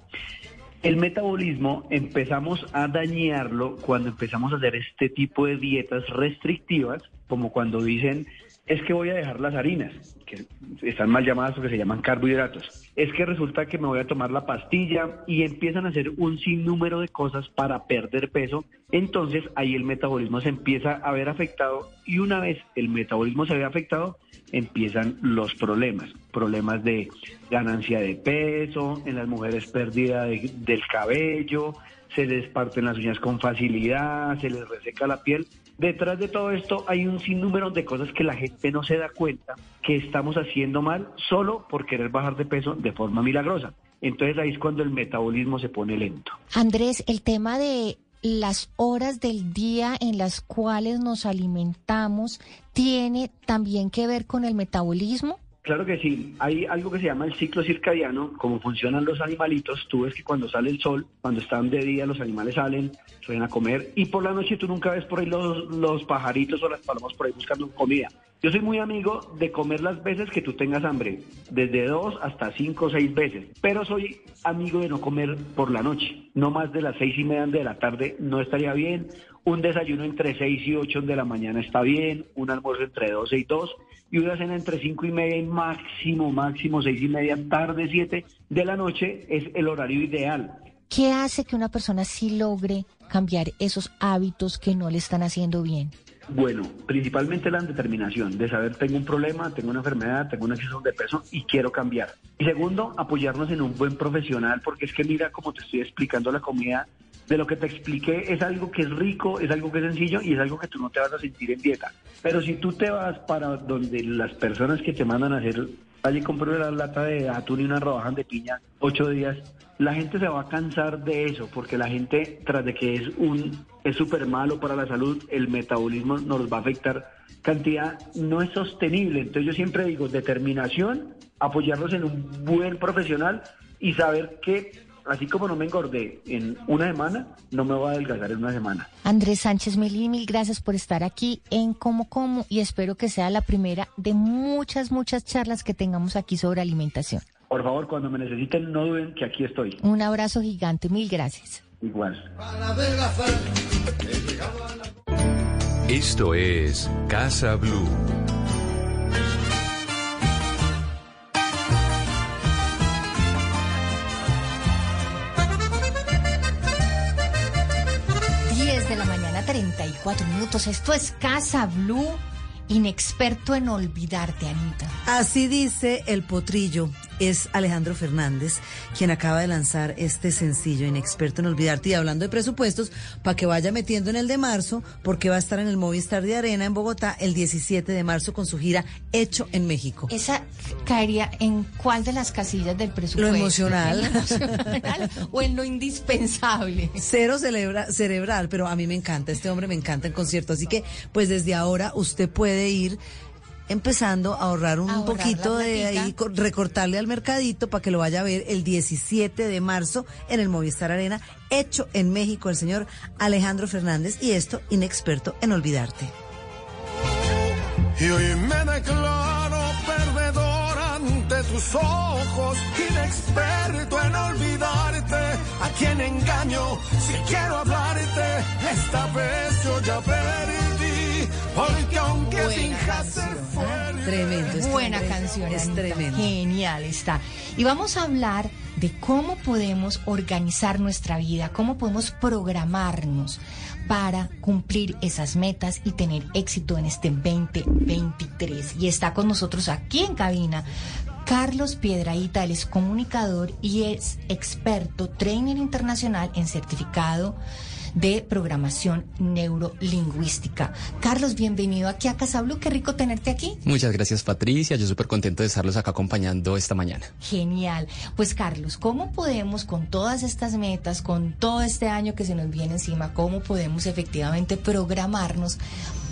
El metabolismo empezamos a dañarlo cuando empezamos a hacer este tipo de dietas restrictivas, como cuando dicen, es que voy a dejar las harinas, que están mal llamadas porque se llaman carbohidratos. Es que resulta que me voy a tomar la pastilla y empiezan a hacer un sinnúmero de cosas para perder peso. Entonces ahí el metabolismo se empieza a ver afectado y una vez el metabolismo se ve afectado, empiezan los problemas. Problemas de ganancia de peso, en las mujeres pérdida de- del cabello, se les parten las uñas con facilidad, se les reseca la piel. Detrás de todo esto hay un sinnúmero de cosas que la gente no se da cuenta que estamos haciendo mal solo por querer bajar de peso de forma milagrosa. Entonces ahí es cuando el metabolismo se pone lento. Andrés, el tema de las horas del día en las cuales nos alimentamos tiene también que ver con el metabolismo. Claro que sí, hay algo que se llama el ciclo circadiano, como funcionan los animalitos, tú ves que cuando sale el sol, cuando están de día los animales salen, salen a comer y por la noche tú nunca ves por ahí los, los pajaritos o las palomas por ahí buscando comida. Yo soy muy amigo de comer las veces que tú tengas hambre, desde dos hasta cinco o seis veces, pero soy amigo de no comer por la noche, no más de las seis y media de la tarde no estaría bien, un desayuno entre seis y ocho de la mañana está bien, un almuerzo entre doce y dos y una cena entre cinco y media y máximo, máximo seis y media, tarde siete de la noche es el horario ideal. ¿Qué hace que una persona sí logre cambiar esos hábitos que no le están haciendo bien? Bueno, principalmente la determinación de saber tengo un problema, tengo una enfermedad, tengo un exceso de peso y quiero cambiar. Y segundo, apoyarnos en un buen profesional, porque es que mira como te estoy explicando la comida, de lo que te expliqué es algo que es rico, es algo que es sencillo y es algo que tú no te vas a sentir en dieta. Pero si tú te vas para donde las personas que te mandan a hacer allí compré la lata de atún y una rodajas de piña ocho días, la gente se va a cansar de eso, porque la gente, tras de que es un es súper malo para la salud, el metabolismo nos va a afectar cantidad, no es sostenible. Entonces yo siempre digo, determinación, apoyarnos en un buen profesional y saber que así como no me engordé en una semana, no me voy a adelgazar en una semana. Andrés Sánchez Meli, mil gracias por estar aquí en Como Como y espero que sea la primera de muchas, muchas charlas que tengamos aquí sobre alimentación. Por favor, cuando me necesiten, no duden que aquí estoy. Un abrazo gigante, mil gracias. Igual. Esto es Casa Blue. 34 minutos. Esto es Casa Blue, inexperto en olvidarte, Anita. Así dice el potrillo es Alejandro Fernández, quien acaba de lanzar este sencillo, Inexperto en Olvidarte. Y hablando de presupuestos, para que vaya metiendo en el de marzo, porque va a estar en el Movistar de Arena en Bogotá el 17 de marzo con su gira Hecho en México. ¿Esa caería en cuál de las casillas del presupuesto? Lo emocional. ¿En [LAUGHS] lo emocional o en lo indispensable? Cero cerebral, pero a mí me encanta, este hombre me encanta el concierto. Así que, pues desde ahora usted puede ir empezando a ahorrar un poquito de ahí, recortarle al mercadito para que lo vaya a ver el 17 de marzo en el Movistar Arena, hecho en México el señor Alejandro Fernández y esto inexperto en olvidarte. Y hoy me declaro perdedor ante tus ojos, inexperto en olvidarte, a quien engaño si quiero hablarte, esta vez yo ya perdí, porque aunque finjas ser fuerte. Tremendo, es Buena tremendo, canción, es Anita. tremendo. Genial está. Y vamos a hablar de cómo podemos organizar nuestra vida, cómo podemos programarnos para cumplir esas metas y tener éxito en este 2023. Y está con nosotros aquí en cabina Carlos Piedraíta, él es comunicador y es experto, trainer internacional en certificado de programación neurolingüística. Carlos, bienvenido aquí a Casablu, qué rico tenerte aquí. Muchas gracias Patricia, yo súper contento de estarlos acá acompañando esta mañana. Genial. Pues Carlos, ¿cómo podemos con todas estas metas, con todo este año que se nos viene encima, cómo podemos efectivamente programarnos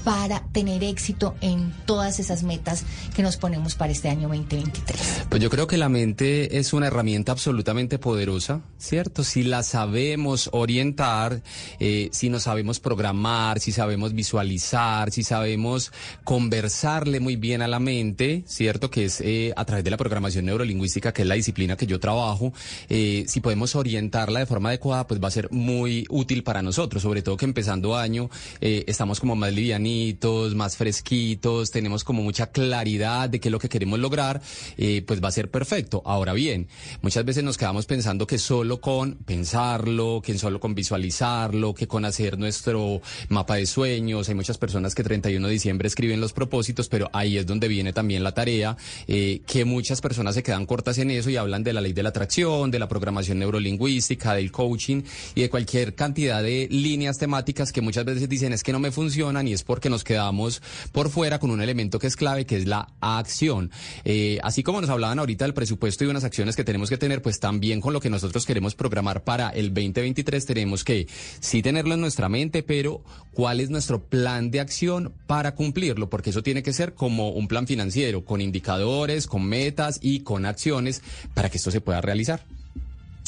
para tener éxito en todas esas metas que nos ponemos para este año 2023? Pues yo creo que la mente es una herramienta absolutamente poderosa, ¿cierto? Si la sabemos orientar, eh, si nos sabemos programar, si sabemos visualizar, si sabemos conversarle muy bien a la mente, ¿cierto? Que es eh, a través de la programación neurolingüística, que es la disciplina que yo trabajo, eh, si podemos orientarla de forma adecuada, pues va a ser muy útil para nosotros, sobre todo que empezando año estamos como más livianitos, más fresquitos, tenemos como mucha claridad de qué es lo que queremos lograr, eh, pues va a ser perfecto. Ahora bien, muchas veces nos quedamos pensando que solo con pensarlo, que solo con visualizarlo, que con hacer nuestro mapa de sueños, hay muchas personas que 31 de diciembre escriben los propósitos, pero ahí es donde viene también la tarea, eh, que muchas personas se quedan cortas en eso y hablan de la ley de la atracción, de la programación neurolingüística, del coaching y de cualquier cantidad de líneas temáticas que muchas veces dicen es que no me funcionan y es porque nos quedamos por fuera con un elemento que es clave, que es la acción. Eh, así como nos hablaban ahorita del presupuesto y unas acciones que tenemos que tener, pues también con lo que nosotros queremos programar para el 2023 tenemos que sí tenerlo en nuestra mente, pero cuál es nuestro plan de acción para cumplirlo, porque eso tiene que ser como un plan financiero, con indicadores, con metas y con acciones para que esto se pueda realizar.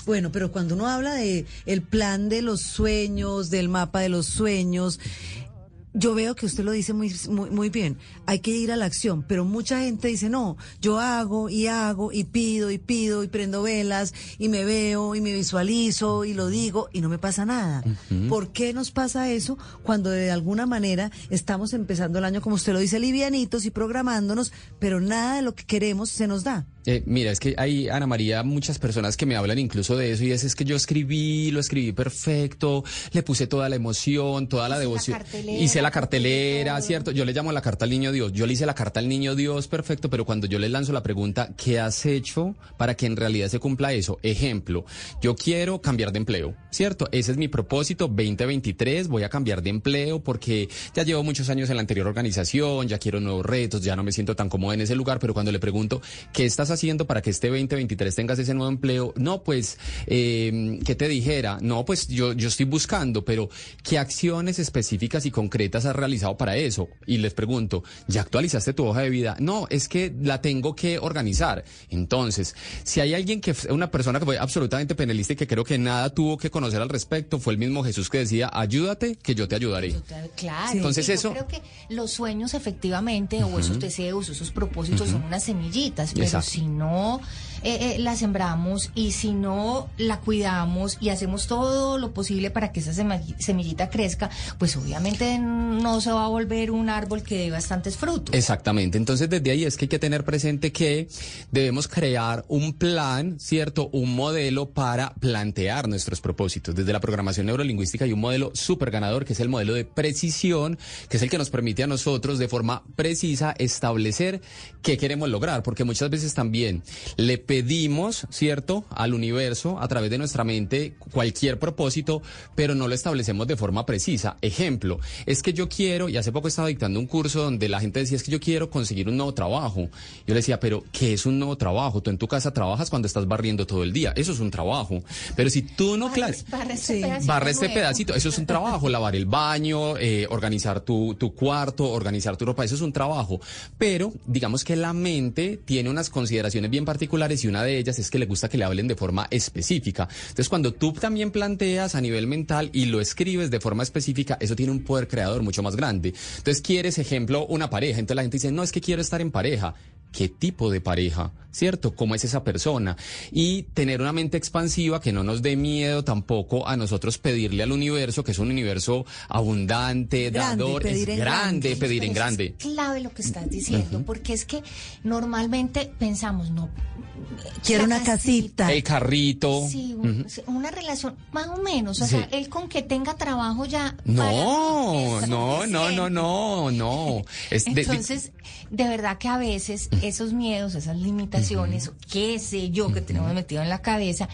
Bueno, pero cuando uno habla de el plan de los sueños, del mapa de los sueños, yo veo que usted lo dice muy, muy, muy bien. Hay que ir a la acción, pero mucha gente dice, no, yo hago y hago y pido y pido y prendo velas y me veo y me visualizo y lo digo y no me pasa nada. ¿Por qué nos pasa eso cuando de alguna manera estamos empezando el año, como usted lo dice, livianitos y programándonos, pero nada de lo que queremos se nos da? Eh, mira, es que hay, Ana María, muchas personas que me hablan incluso de eso y es, es que yo escribí, lo escribí perfecto, le puse toda la emoción, toda la devoción. hice la cartelera, ¿cierto? Yo le llamo la carta al niño Dios. Yo le hice la carta al niño Dios perfecto, pero cuando yo le lanzo la pregunta, ¿qué has hecho para que en realidad se cumpla eso? Ejemplo, yo quiero cambiar de empleo, ¿cierto? Ese es mi propósito 2023, voy a cambiar de empleo porque ya llevo muchos años en la anterior organización, ya quiero nuevos retos, ya no me siento tan cómodo en ese lugar, pero cuando le pregunto, ¿qué estás haciendo para que este 2023 tengas ese nuevo empleo? No, pues, eh, ¿qué te dijera? No, pues yo, yo estoy buscando, pero ¿qué acciones específicas y concretas has realizado para eso? Y les pregunto, ¿ya actualizaste tu hoja de vida? No, es que la tengo que organizar. Entonces, si hay alguien que, una persona que fue absolutamente penalista y que creo que nada tuvo que conocer al respecto, fue el mismo Jesús que decía, ayúdate, que yo te ayudaré. Claro. Entonces yo eso- creo que los sueños efectivamente o esos deseos, esos propósitos son unas semillitas, pero Exacto. si no eh, eh, la sembramos y si no la cuidamos y hacemos todo lo posible para que esa semillita crezca, pues obviamente no se va a volver un árbol que dé bastantes frutos. Exactamente. Entonces, desde ahí es que hay que tener presente que debemos crear un plan, ¿cierto? Un modelo para plantear nuestros propósitos. Desde la programación neurolingüística hay un modelo súper ganador, que es el modelo de precisión, que es el que nos permite a nosotros de forma precisa establecer qué queremos lograr, porque muchas veces también le pedimos, ¿cierto?, al universo a través de nuestra mente cualquier propósito, pero no lo establecemos de forma precisa. Ejemplo, es que yo quiero, y hace poco estaba dictando un curso donde la gente decía, es que yo quiero conseguir un nuevo trabajo. Yo le decía, pero ¿qué es un nuevo trabajo? Tú en tu casa trabajas cuando estás barriendo todo el día. Eso es un trabajo. Pero si tú no, claro, Barra este pedacito barra este pedacito, eso es un trabajo, lavar el baño, eh, organizar tu, tu cuarto, organizar tu ropa, eso es un trabajo. Pero digamos que la mente tiene unas consideraciones bien particulares y una de ellas es que le gusta que le hablen de forma específica. Entonces cuando tú también planteas a nivel mental y lo escribes de forma específica, eso tiene un poder creador mucho más grande. Entonces quieres, ejemplo, una pareja, entonces la gente dice, no, es que quiero estar en pareja qué tipo de pareja, ¿cierto? ¿Cómo es esa persona? Y tener una mente expansiva que no nos dé miedo tampoco a nosotros pedirle al universo, que es un universo abundante, Grande, dador, pedir es en grande, grande. pedir en grande. Es clave lo que estás diciendo, porque es que normalmente pensamos, no. Quiero una casita. El carrito. Sí, una relación más o menos, o Sí. sea, él con que tenga trabajo ya. No, para- no, no, no, no, no. Es de- de- Entonces, de verdad que a veces esos miedos, esas limitaciones, qué sé yo, que tenemos metido en la cabeza,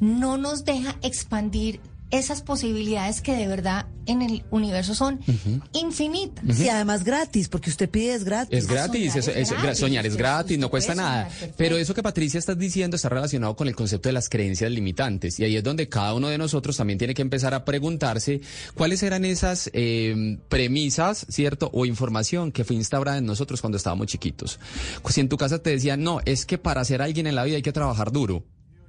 no nos deja expandir esas posibilidades que de verdad en el universo son infinitas. Y además gratis, porque usted pide es gratis. Es gratis, eso- es gra- soñar es gratis, no cuesta nada. soñar. Pero eso que Patricia estás diciendo está relacionado con el concepto de las creencias limitantes. Y ahí es donde cada uno de nosotros también tiene que empezar a preguntarse cuáles eran esas eh, premisas, ¿cierto? O información que fue instaurada en nosotros cuando estábamos chiquitos. Si en tu casa te decían, no, es que para ser alguien en la vida hay que trabajar duro.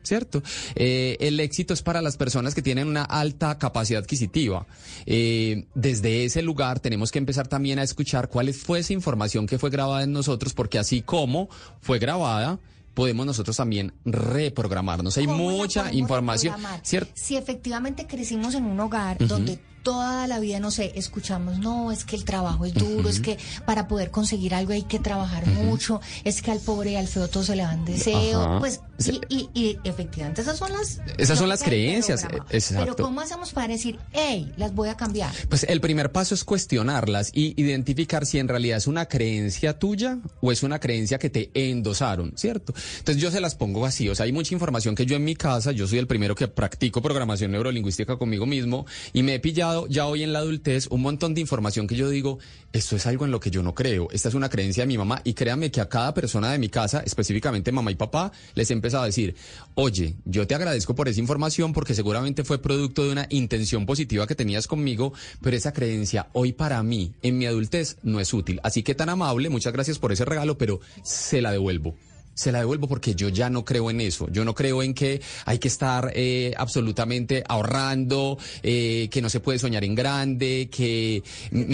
¿Cierto? Eh, el éxito es para las personas que tienen una alta capacidad adquisitiva. Eh, desde ese lugar tenemos que empezar también a escuchar cuál fue esa información que fue grabada en nosotros, porque así como fue grabada, podemos nosotros también reprogramarnos. Hay ¿Cómo la mucha información? ¿cierto? Si efectivamente crecimos en un hogar donde toda la vida, no sé, escuchamos, no, es que el trabajo es duro, es que para poder conseguir algo hay que trabajar mucho, es que al pobre y al feo todo se le dan deseo, Ajá. pues, y, y, y efectivamente esas son las... Esas son las creencias, eh, exacto. Pero ¿cómo hacemos para decir, hey, las voy a cambiar? Pues el primer paso es cuestionarlas y identificar si en realidad es una creencia tuya o es una creencia que te endosaron, ¿cierto? Entonces yo se las pongo así, o sea, hay mucha información que yo en mi casa, yo soy el primero que practico programación neurolingüística conmigo mismo y me he pillado ya hoy en la adultez un montón de información que yo digo, esto es algo en lo que yo no creo, esta es una creencia de mi mamá y créanme que a cada persona de mi casa, específicamente mamá y papá, les he empezado a decir, oye, yo te agradezco por esa información porque seguramente fue producto de una intención positiva que tenías conmigo, pero esa creencia hoy para mí, en mi adultez, no es útil. Así que tan amable, muchas gracias por ese regalo, pero se la devuelvo. Se la devuelvo porque yo ya no creo en eso. Yo no creo en que hay que estar eh, absolutamente ahorrando, eh, que no se puede soñar en grande, que...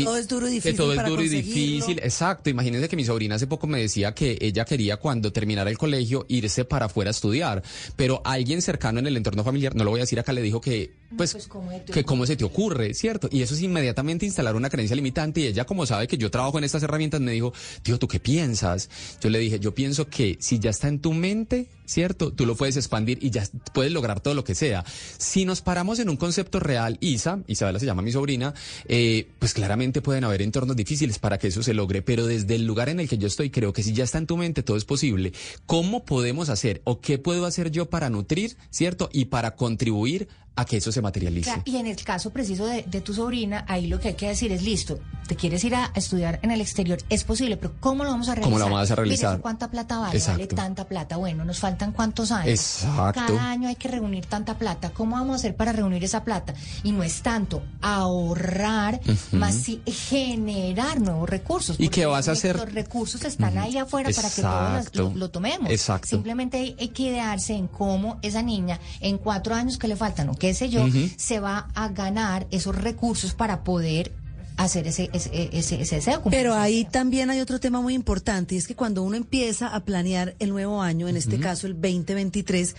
todo es duro y que difícil todo es duro y difícil. Exacto. Imagínense que mi sobrina hace poco me decía que ella quería cuando terminara el colegio irse para afuera a estudiar. Pero alguien cercano en el entorno familiar, no lo voy a decir acá, le dijo que pues, pues, ¿cómo que cómo se te ocurre, ¿cierto? Y eso es inmediatamente instalar una creencia limitante y ella como sabe que yo trabajo en estas herramientas me dijo, tío, ¿tú qué piensas? Yo le dije, yo pienso que si ya está en tu mente, ¿cierto? Tú lo puedes expandir y ya puedes lograr todo lo que sea. Si nos paramos en un concepto real, Isa, Isabela se llama mi sobrina, eh, pues claramente pueden haber entornos difíciles para que eso se logre, pero desde el lugar en el que yo estoy, creo que si ya está en tu mente, todo es posible. ¿Cómo podemos hacer o qué puedo hacer yo para nutrir, ¿cierto? Y para contribuir a que eso se materialice. Claro, y en el caso preciso de, de, tu sobrina, ahí lo que hay que decir es, listo, te quieres ir a estudiar en el exterior, es posible, pero ¿cómo lo vamos a realizar? ¿Cómo lo vamos a realizar? ¿Cuánta plata vale? Exacto. Vale tanta plata. Bueno, nos faltan cuántos años. Exacto. Cada año hay que reunir tanta plata. ¿Cómo vamos a hacer para reunir esa plata? Y no es tanto ahorrar, uh -huh. más sí generar nuevos recursos. ¿Y qué vas a hacer? Los recursos están uh -huh. ahí afuera Exacto. para que todos lo, lo, tomemos. Exacto. Simplemente hay, que idearse en cómo esa niña, en cuatro años que le faltan, o qué sé yo, uh -huh se va a ganar esos recursos para poder hacer ese, ese, ese, ese deseo. Pero ahí también hay otro tema muy importante y es que cuando uno empieza a planear el nuevo año, en uh -huh. este caso el 2023,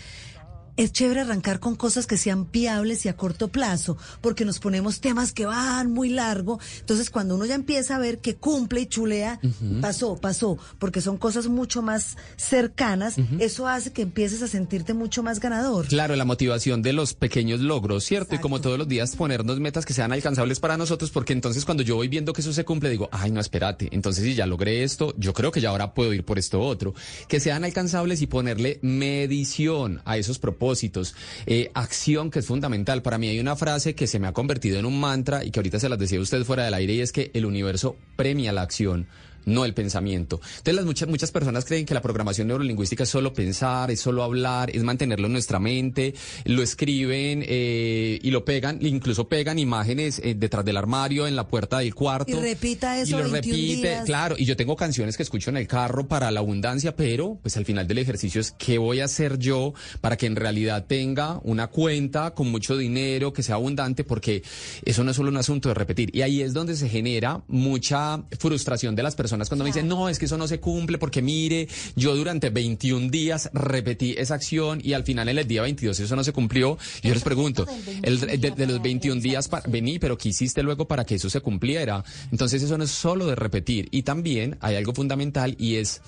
es chévere arrancar con cosas que sean viables y a corto plazo, porque nos ponemos temas que van muy largo. Entonces, cuando uno ya empieza a ver que cumple y chulea, uh -huh. pasó, pasó, porque son cosas mucho más cercanas, uh -huh. eso hace que empieces a sentirte mucho más ganador. Claro, la motivación de los pequeños logros, ¿cierto? Exacto. Y como todos los días ponernos metas que sean alcanzables para nosotros, porque entonces cuando yo voy viendo que eso se cumple, digo, ay, no, espérate, entonces si ya logré esto, yo creo que ya ahora puedo ir por esto otro. Que sean alcanzables y ponerle medición a esos propósitos propósitos, eh, acción que es fundamental. Para mí hay una frase que se me ha convertido en un mantra y que ahorita se las decía usted fuera del aire y es que el universo premia la acción no el pensamiento. Entonces las muchas muchas personas creen que la programación neurolingüística es solo pensar, es solo hablar, es mantenerlo en nuestra mente, lo escriben eh, y lo pegan, incluso pegan imágenes eh, detrás del armario, en la puerta del cuarto. Y repita eso. Y lo 21 repite, días. claro. Y yo tengo canciones que escucho en el carro para la abundancia, pero pues al final del ejercicio es qué voy a hacer yo para que en realidad tenga una cuenta con mucho dinero, que sea abundante, porque eso no es solo un asunto de repetir. Y ahí es donde se genera mucha frustración de las personas cuando me dicen, no, es que eso no se cumple porque mire, yo durante 21 días repetí esa acción y al final en el día 22 eso no se cumplió. Y yo les pregunto, el, de, de, los 21 días para, vení, pero ¿qué hiciste luego para que eso se cumpliera? Entonces eso no es solo de repetir. Y también hay algo fundamental y es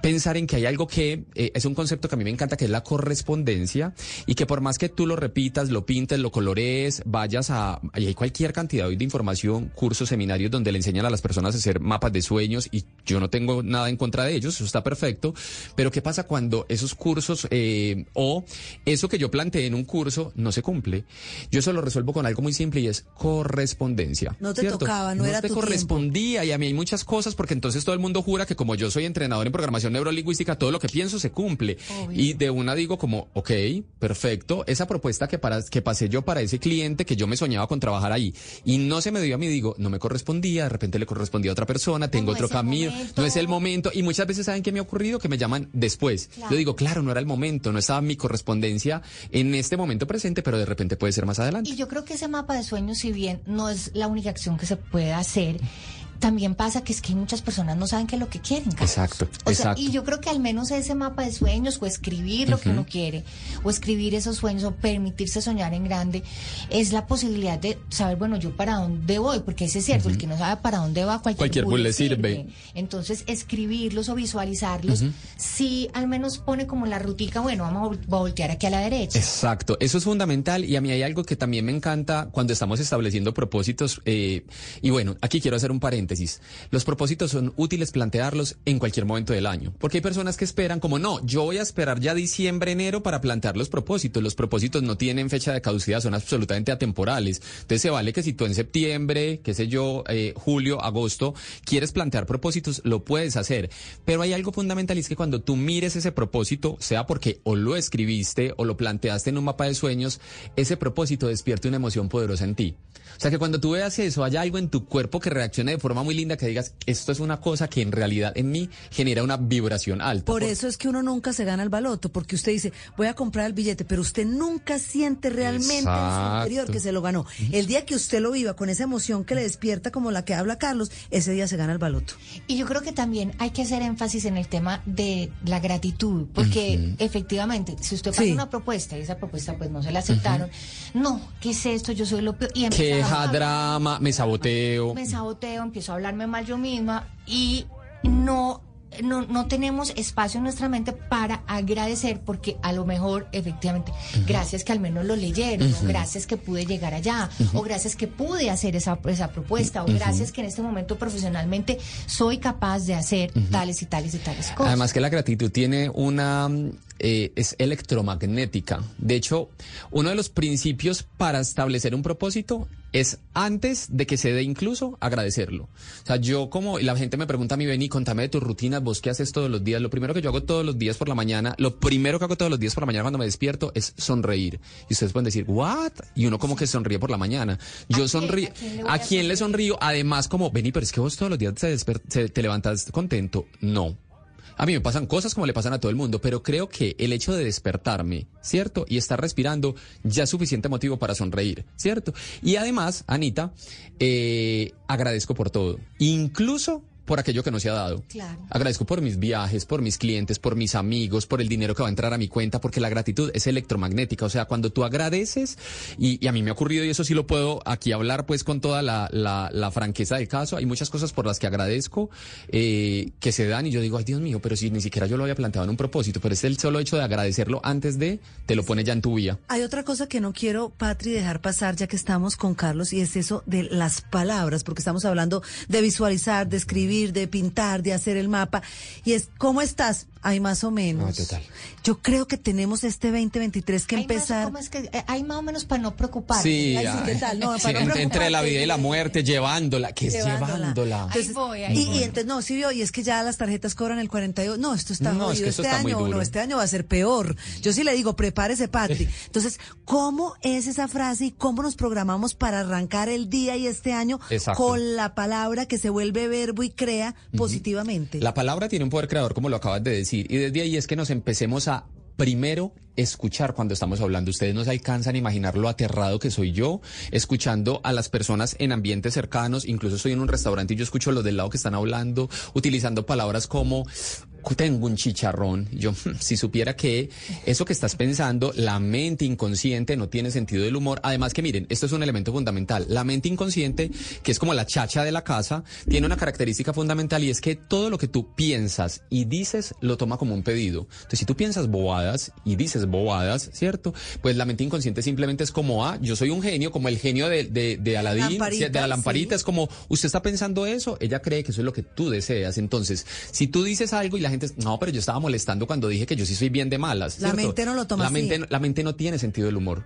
pensar en que hay algo que eh, es un concepto que a mí me encanta, que es la correspondencia, y que por más que tú lo repitas, lo pintes, lo colorees, vayas a... Y hay cualquier cantidad de información, cursos, seminarios donde le enseñan a las personas a hacer mapas de sueños, y yo no tengo nada en contra de ellos, eso está perfecto, pero ¿qué pasa cuando esos cursos eh, o eso que yo planteé en un curso no se cumple? Yo eso lo resuelvo con algo muy simple y es correspondencia. No te ¿cierto? tocaba, no, no era te tu correspondía, y a mí hay muchas cosas, porque entonces todo el mundo jura que como yo soy entrenador en programación neurolingüística, todo lo que pienso se cumple. Obvio. Y de una digo como, ok, perfecto, esa propuesta que, para, que pasé yo para ese cliente que yo me soñaba con trabajar ahí y no se me dio a mí, digo, no me correspondía, de repente le correspondía a otra persona, tengo no otro camino, momento. no es el momento. Y muchas veces saben qué me ha ocurrido, que me llaman después. Claro. Yo digo, claro, no era el momento, no estaba mi correspondencia en este momento presente, pero de repente puede ser más adelante. Y yo creo que ese mapa de sueños, si bien no es la única acción que se puede hacer, también pasa que es que muchas personas no saben qué es lo que quieren. Carlos. Exacto, o exacto. Y yo creo que al menos ese mapa de sueños o escribir lo uh -huh. que uno quiere o escribir esos sueños o permitirse soñar en grande es la posibilidad de saber, bueno, yo para dónde voy, porque ese es cierto, uh -huh. el que no sabe para dónde va, cualquier, cualquier bull le sirve. sirve. Entonces, escribirlos o visualizarlos, uh -huh. sí al menos pone como la rutica, bueno, vamos a voltear aquí a la derecha. Exacto, eso es fundamental y a mí hay algo que también me encanta cuando estamos estableciendo propósitos eh, y bueno, aquí quiero hacer un paréntesis los propósitos son útiles plantearlos en cualquier momento del año, porque hay personas que esperan como no, yo voy a esperar ya diciembre, enero para plantear los propósitos. Los propósitos no tienen fecha de caducidad, son absolutamente atemporales. Entonces se vale que si tú en septiembre, qué sé yo, eh, julio, agosto, quieres plantear propósitos, lo puedes hacer. Pero hay algo fundamental y es que cuando tú mires ese propósito, sea porque o lo escribiste o lo planteaste en un mapa de sueños, ese propósito despierte una emoción poderosa en ti. O sea que cuando tú veas eso, haya algo en tu cuerpo que reaccione de forma muy linda que digas, esto es una cosa que en realidad en mí genera una vibración alta. Por eso es que uno nunca se gana el baloto, porque usted dice, voy a comprar el billete, pero usted nunca siente realmente en su Exacto. interior que se lo ganó. El día que usted lo viva con esa emoción que le despierta como la que habla Carlos, ese día se gana el baloto. Y yo creo que también hay que hacer énfasis en el tema de la gratitud, porque efectivamente, si usted pasa Sí. una propuesta y esa propuesta pues no se la aceptaron, no, ¿qué es esto? Yo soy lo peor. Y empezamos Queja, drama, me saboteo. me saboteo, empiezo a hablarme mal yo misma y no, no, no tenemos espacio en nuestra mente para agradecer porque a lo mejor efectivamente, gracias que al menos lo leyeron, o Ujú. gracias que pude llegar allá, o gracias que pude hacer esa, esa propuesta, o gracias que en este momento profesionalmente soy capaz de hacer tales y tales y tales cosas. Además que la gratitud tiene una... eh, es electromagnética. De hecho, uno de los principios para establecer un propósito es antes de que se dé incluso agradecerlo. O sea, yo como la gente me pregunta a mí, Beni, contame de tus rutinas, vos qué haces todos los días. Lo primero que yo hago todos los días por la mañana, lo primero que hago todos los días por la mañana cuando me despierto es sonreír. Y ustedes pueden decir, ¿what? Y uno como que sonríe por la mañana. Yo sonrío. ¿A quién le sonrío? Además, como, Beni, pero es que vos todos los días te, te levantas contento. No. A mí me pasan cosas como le pasan a todo el mundo, pero creo que el hecho de despertarme, ¿cierto? Y estar respirando ya es suficiente motivo para sonreír, ¿cierto? Y además, Anita, eh, agradezco por todo, incluso por aquello que no se ha dado. Claro. Agradezco por mis viajes, por mis clientes, por mis amigos, por el dinero que va a entrar a mi cuenta, porque la gratitud es electromagnética. O sea, cuando tú agradeces, y, y a mí me ha ocurrido, y eso sí lo puedo aquí hablar pues con toda la, la- la franqueza del caso, hay muchas cosas por las que agradezco eh, que se dan y yo digo, ay Dios mío, pero si ni siquiera yo lo había planteado en un propósito, pero es el solo hecho de agradecerlo antes de, te lo pone ya en tu vía. Hay otra cosa que no quiero, Patri, dejar pasar ya que estamos con Carlos y es eso de las palabras, porque estamos hablando de visualizar, de escribir, de pintar, de hacer el mapa. Y es, ¿cómo estás? Hay más o menos. Ah, total. Yo creo que tenemos este 2023 que Hay más- empezar. ¿cómo es que, eh, hay más o menos para no preocuparse. Sí, Ay, ¿qué tal? No, sí, para no en- entre la vida y la muerte, llevándola, que es Llevándola. llevándola. Entonces, voy, ahí y, voy. y entonces, no, sí vio, y es que ya las tarjetas cobran el 42. No, esto está No, es que este está muy año, duro. no, este año va a ser peor. Yo sí le digo, prepárese, Patri. [LAUGHS] Entonces, ¿cómo es esa frase y cómo nos programamos para arrancar el día y este año Exacto. con la palabra que se vuelve verbo y crea positivamente? La palabra tiene un poder creador, como lo acabas de decir, y desde ahí es que nos empecemos a primero escuchar cuando estamos hablando. Ustedes no se alcanzan a imaginar lo aterrado que soy yo escuchando a las personas en ambientes cercanos. Incluso estoy en un restaurante y yo escucho a los del lado que están hablando, utilizando palabras como tengo un chicharrón. Yo, si supiera que eso que estás pensando, la mente inconsciente no tiene sentido del humor. Además que miren, esto es un elemento fundamental. La mente inconsciente, que es como la chacha de la casa, tiene una característica fundamental y es que todo lo que tú piensas y dices lo toma como un pedido. Entonces, si tú piensas bobadas y dices bobadas, ¿cierto? Pues la mente inconsciente simplemente es como, ah, yo soy un genio, como el genio de, de, de Aladín, de la lamparita, sí. es como, usted está pensando eso, ella cree que eso es lo que tú deseas. Entonces, si tú dices algo y la gente, no, pero yo estaba molestando cuando dije que yo sí soy bien de malas. La mente no lo toma la mente, no- la mente no tiene sentido del humor.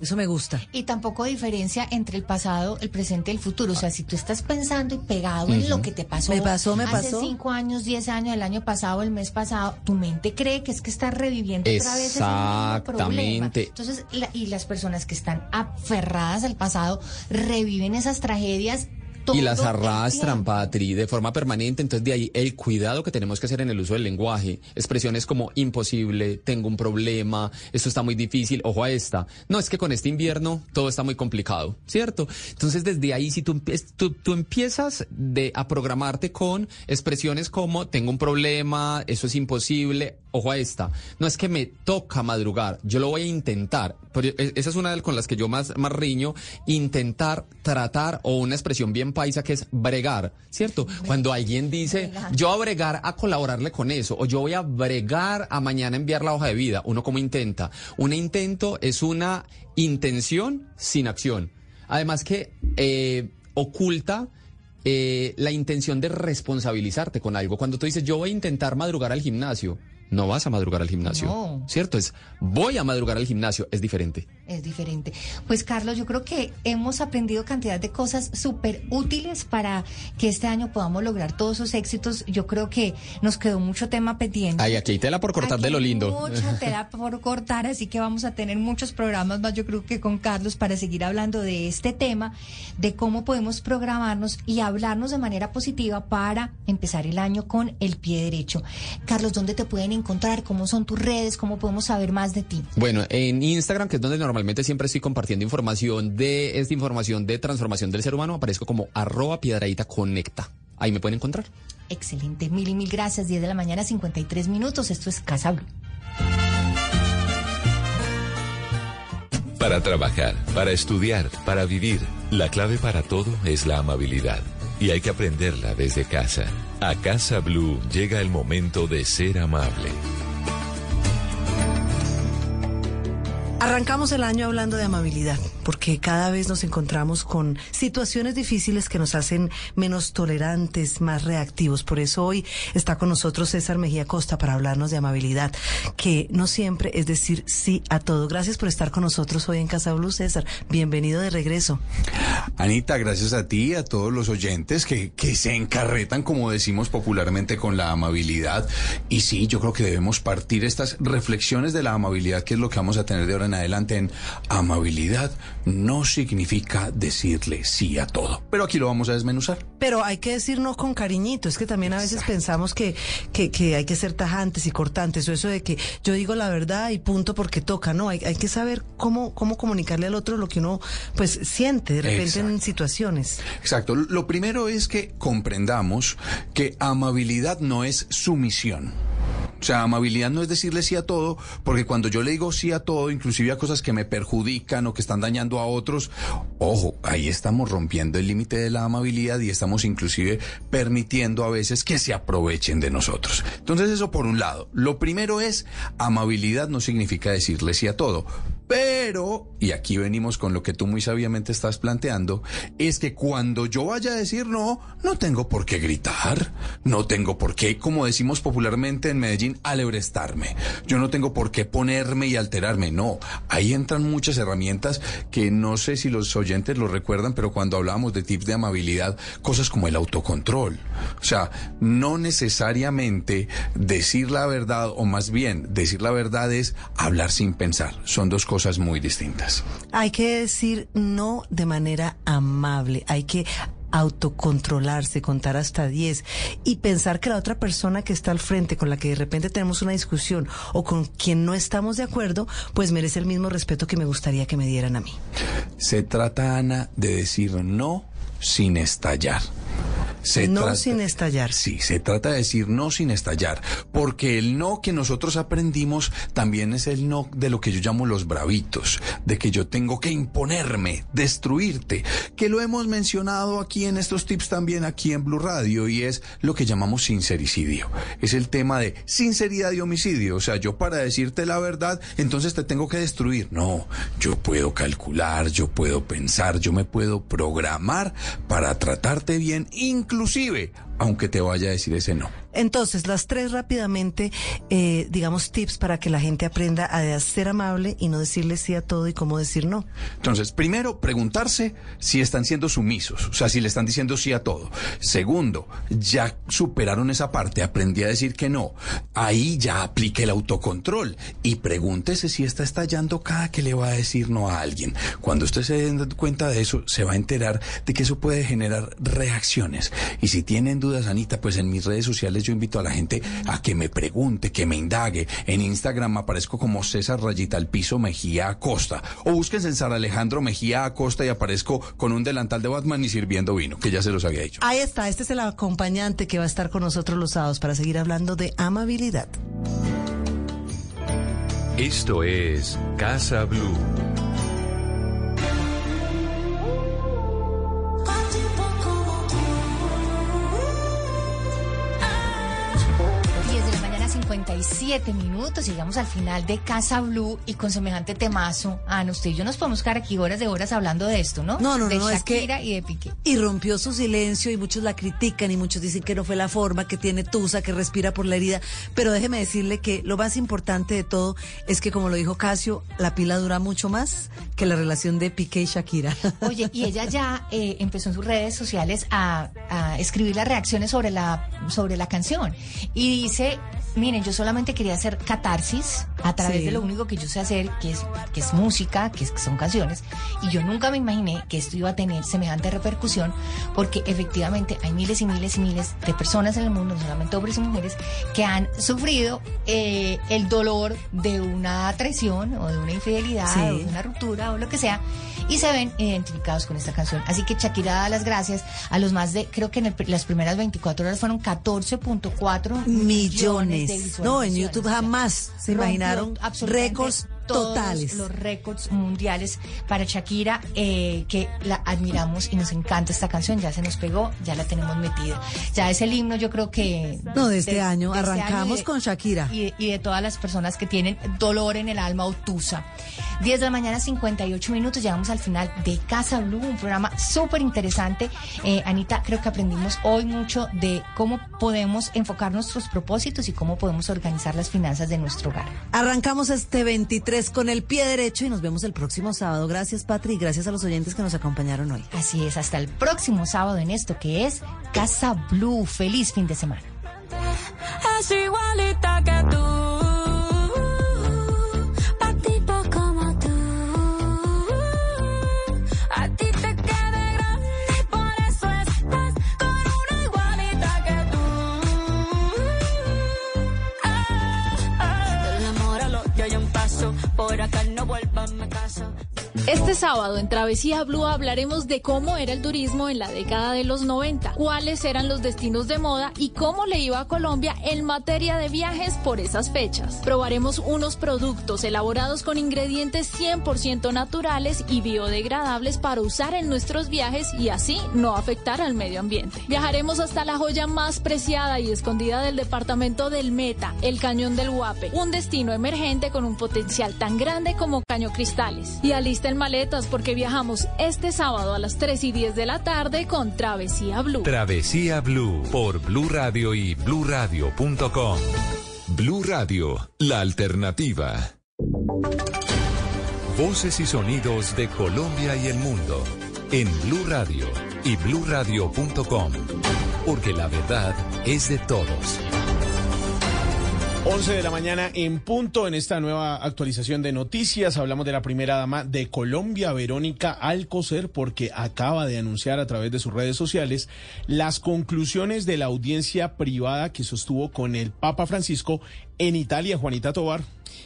Eso me gusta. Y tampoco diferencia entre el pasado, el presente y el futuro. O sea, si tú estás pensando y pegado en lo que te pasó, Me pasó, me hace pasó. cinco años, diez años, el año pasado, el mes pasado, tu mente cree que es que estás reviviendo otra vez ese mismo problema. Exactamente. Entonces, la- y las personas que están aferradas al pasado reviven esas tragedias. Todo y las arrastran. Patri, de forma permanente. Entonces, de ahí el cuidado que tenemos que hacer en el uso del lenguaje. Expresiones como imposible, tengo un problema, esto está muy difícil, ojo a esta. No, es que con este invierno todo está muy complicado, ¿cierto? Entonces, desde ahí, si tú, tú empiezas de, a programarte con expresiones como tengo un problema, eso es imposible, ojo a esta. No es que me toca madrugar, yo lo voy a intentar. Pero e- esa es una de con las que yo más, más riño, intentar, tratar, o una expresión bien paisa que es bregar, ¿cierto? Cuando alguien dice, yo voy a bregar a colaborarle con eso, o yo voy a bregar a mañana enviar la hoja de vida, uno como intenta. Un intento es una intención sin acción. Además que eh, oculta eh, la intención de responsabilizarte con algo. Cuando tú dices, yo voy a intentar madrugar al gimnasio, no vas a madrugar al gimnasio, No. ¿cierto? Es, voy a madrugar al gimnasio, es diferente. es diferente. Pues Carlos, yo creo que hemos aprendido cantidad de cosas súper útiles para que este año podamos lograr todos esos éxitos. Yo creo que nos quedó mucho tema pendiente. Ay, aquí hay tela por cortar Aquí de lo lindo. Mucha [LAUGHS] tela por cortar, así que vamos a tener muchos programas más, yo creo que con Carlos, para seguir hablando de este tema, de cómo podemos programarnos y hablarnos de manera positiva para empezar el año con el pie derecho. Carlos, ¿dónde te pueden encontrar? ¿Cómo son tus redes? ¿Cómo podemos saber más de ti? Bueno, en Instagram, que es donde normalmente siempre estoy compartiendo información de esta información de transformación del ser humano, aparezco como arroba piedradita conecta. Ahí me pueden encontrar. Excelente, mil y mil gracias. 10 de la mañana, 53 minutos. Esto es Casa Blue. Para trabajar, para estudiar, para vivir, la clave para todo es la amabilidad. Y hay que aprenderla desde casa. A Casa Blue llega el momento de ser amable. Arrancamos el año hablando de amabilidad, porque cada vez nos encontramos con situaciones difíciles que nos hacen menos tolerantes, más reactivos. Por eso hoy está con nosotros César Mejía Costa para hablarnos de amabilidad, que no siempre es decir sí a todo. Gracias por estar con nosotros hoy en Casa Blue, César. Bienvenido de regreso. Anita, gracias a ti y a todos los oyentes que, se encarretan, como decimos popularmente, con la amabilidad. Y sí, yo creo que debemos partir estas reflexiones de la amabilidad, que es lo que vamos a tener de ahora en adelante en amabilidad. No significa decirle sí a todo. Pero aquí lo vamos a desmenuzar. Pero hay que decir no con cariñito. Es que también a veces pensamos que, que, que hay que ser tajantes y cortantes. O eso de que yo digo la verdad y punto porque toca. No, hay, hay que saber cómo, cómo comunicarle al otro lo que uno pues siente de repente en Exacto. situaciones. Exacto. Lo primero es que comprendamos que amabilidad no es sumisión. O sea, amabilidad no es decirle sí a todo, porque cuando yo le digo sí a todo, inclusive a cosas que me perjudican o que están dañando a otros, ojo, ahí estamos rompiendo el límite de la amabilidad y estamos inclusive permitiendo a veces que se aprovechen de nosotros. Entonces eso por un lado. Lo primero es, amabilidad no significa decirle sí a todo. Pero, y aquí venimos con lo que tú muy sabiamente estás planteando, es que cuando yo vaya a decir no, no tengo por qué gritar, no tengo por qué, como decimos popularmente en Medellín, alebrestarme. Yo no tengo por qué ponerme y alterarme, no. Ahí entran muchas herramientas que no sé si los oyentes lo recuerdan, pero cuando hablábamos de tips de amabilidad, cosas como el autocontrol. O sea, no necesariamente decir la verdad, o más bien, decir la verdad es hablar sin pensar. Son dos cosas muy distintas. Hay que decir no de manera amable. Hay que autocontrolarse, contar hasta 10 y pensar que la otra persona que está al frente, con la que de repente tenemos una discusión o con quien no estamos de acuerdo, pues merece el mismo respeto que me gustaría que me dieran a mí. Se trata, Ana, de decir no sin estallar. Se no trata- sin estallar. Sí, se trata de decir no sin estallar, porque el no que nosotros aprendimos también es el no de lo que yo llamo los bravitos, de que yo tengo que imponerme, destruirte, que lo hemos mencionado aquí en estos tips también aquí en Blue Radio y es lo que llamamos sincericidio. Es el tema de sinceridad y homicidio, o sea, yo para decirte la verdad, entonces te tengo que destruir. No, yo puedo calcular, yo puedo pensar, yo me puedo programar para tratarte bien, inclusive aunque te vaya a decir ese no. Entonces, las tres rápidamente, eh, digamos, tips para que la gente aprenda a ser amable y no decirle sí a todo y cómo decir no. Entonces, primero, preguntarse si están siendo sumisos, o sea, si le están diciendo sí a todo. Segundo, ya superaron esa parte, aprendí a decir que no. Ahí ya aplique el autocontrol y pregúntese si está estallando cada que le va a decir no a alguien. Cuando usted se dé cuenta de eso, se va a enterar de que eso puede generar reacciones. Y si tienen dudas, Anita, pues en mis redes sociales yo invito a la gente a que me pregunte, que me indague. En Instagram aparezco como César Rayita al piso Mejía Acosta. O búsquense en Sara Alejandro Mejía Acosta y aparezco con un delantal de Batman y sirviendo vino, que ya se los había dicho. Ahí está, este es el acompañante que va a estar con nosotros los sábados para seguir hablando de amabilidad. Esto es Casa Blue. Diez de la mañana 57 siete minutos, llegamos al final de Casa Blue y con semejante temazo, Ana, usted y yo nos podemos quedar aquí horas de horas hablando de esto, ¿no? No, no, de no, es que- Shakira y de Piqué. Y rompió su silencio y muchos la critican y muchos dicen que no fue la forma, que tiene tusa, que respira por la herida. Pero déjeme decirle que lo más importante de todo es que, como lo dijo Casio, la pila dura mucho más que la relación de Piqué y Shakira. [LAUGHS] Oye, y ella ya eh, empezó en sus redes sociales a, a escribir las reacciones sobre la, sobre la canción. Y dice, miren, yo solamente quería hacer catarsis a través Sí. de lo único que yo sé hacer, que es, que es música, que, es- que son canciones. Y yo nunca me imaginé que esto iba a tener semejante repercusión, porque efectivamente hay miles y miles y miles de personas en el mundo, no solamente hombres y mujeres, que han sufrido eh, el dolor de una traición o de una infidelidad Sí. o de una ruptura o lo que sea y se ven identificados con esta canción. Así que Shakira da las gracias a los más de, creo que en el- las primeras 24 horas fueron 14.4 millones de Millones. No, en. YouTube jamás se imaginaron récords todos totales. Los récords mundiales para Shakira, eh, que la admiramos y nos encanta esta canción. Ya se nos pegó, ya la tenemos metida. Ya es el himno, yo creo que. No, de este año. de este Arrancamos de- con Shakira. Y de, y de todas las personas que tienen dolor en el alma o tusa. 10 de la mañana, 58 minutos. Llegamos al final de Casa Blue, un programa súper interesante. Eh, Anita, creo que aprendimos hoy mucho de cómo podemos enfocar nuestros propósitos y cómo podemos organizar las finanzas de nuestro hogar. Arrancamos este 23 con el pie derecho y nos vemos el próximo sábado. Gracias, Patri, y gracias a los oyentes que nos acompañaron hoy. Así es, hasta el próximo sábado en esto que es Casa Blue. Feliz fin de semana. Es igualita que Este sábado en Travesía Blue hablaremos de cómo era el turismo en la década de los 90, cuáles eran los destinos de moda y cómo le iba a Colombia en materia de viajes por esas fechas. Probaremos unos productos elaborados con ingredientes 100% naturales y biodegradables para usar en nuestros viajes y así no afectar al medio ambiente. Viajaremos hasta la joya más preciada y escondida del departamento del Meta, el Cañón del Guape, un destino emergente con un potencial tan grande como Caño Cristales. Y alisten maletas porque viajamos este sábado a las 3 y 10 de la tarde con Travesía Blue. Travesía Blue por Blue Radio y bluradio.com. Blue Radio, la alternativa. Voces y sonidos de Colombia y el mundo en Blue Radio y bluradio.com. Porque la verdad es de todos. 11 de la mañana en punto en esta nueva actualización de noticias. Hablamos de la primera dama de Colombia, Verónica Alcocer, porque acaba de anunciar a través de sus redes sociales las conclusiones de la audiencia privada que sostuvo con el Papa Francisco en Italia. Juanita Tobar.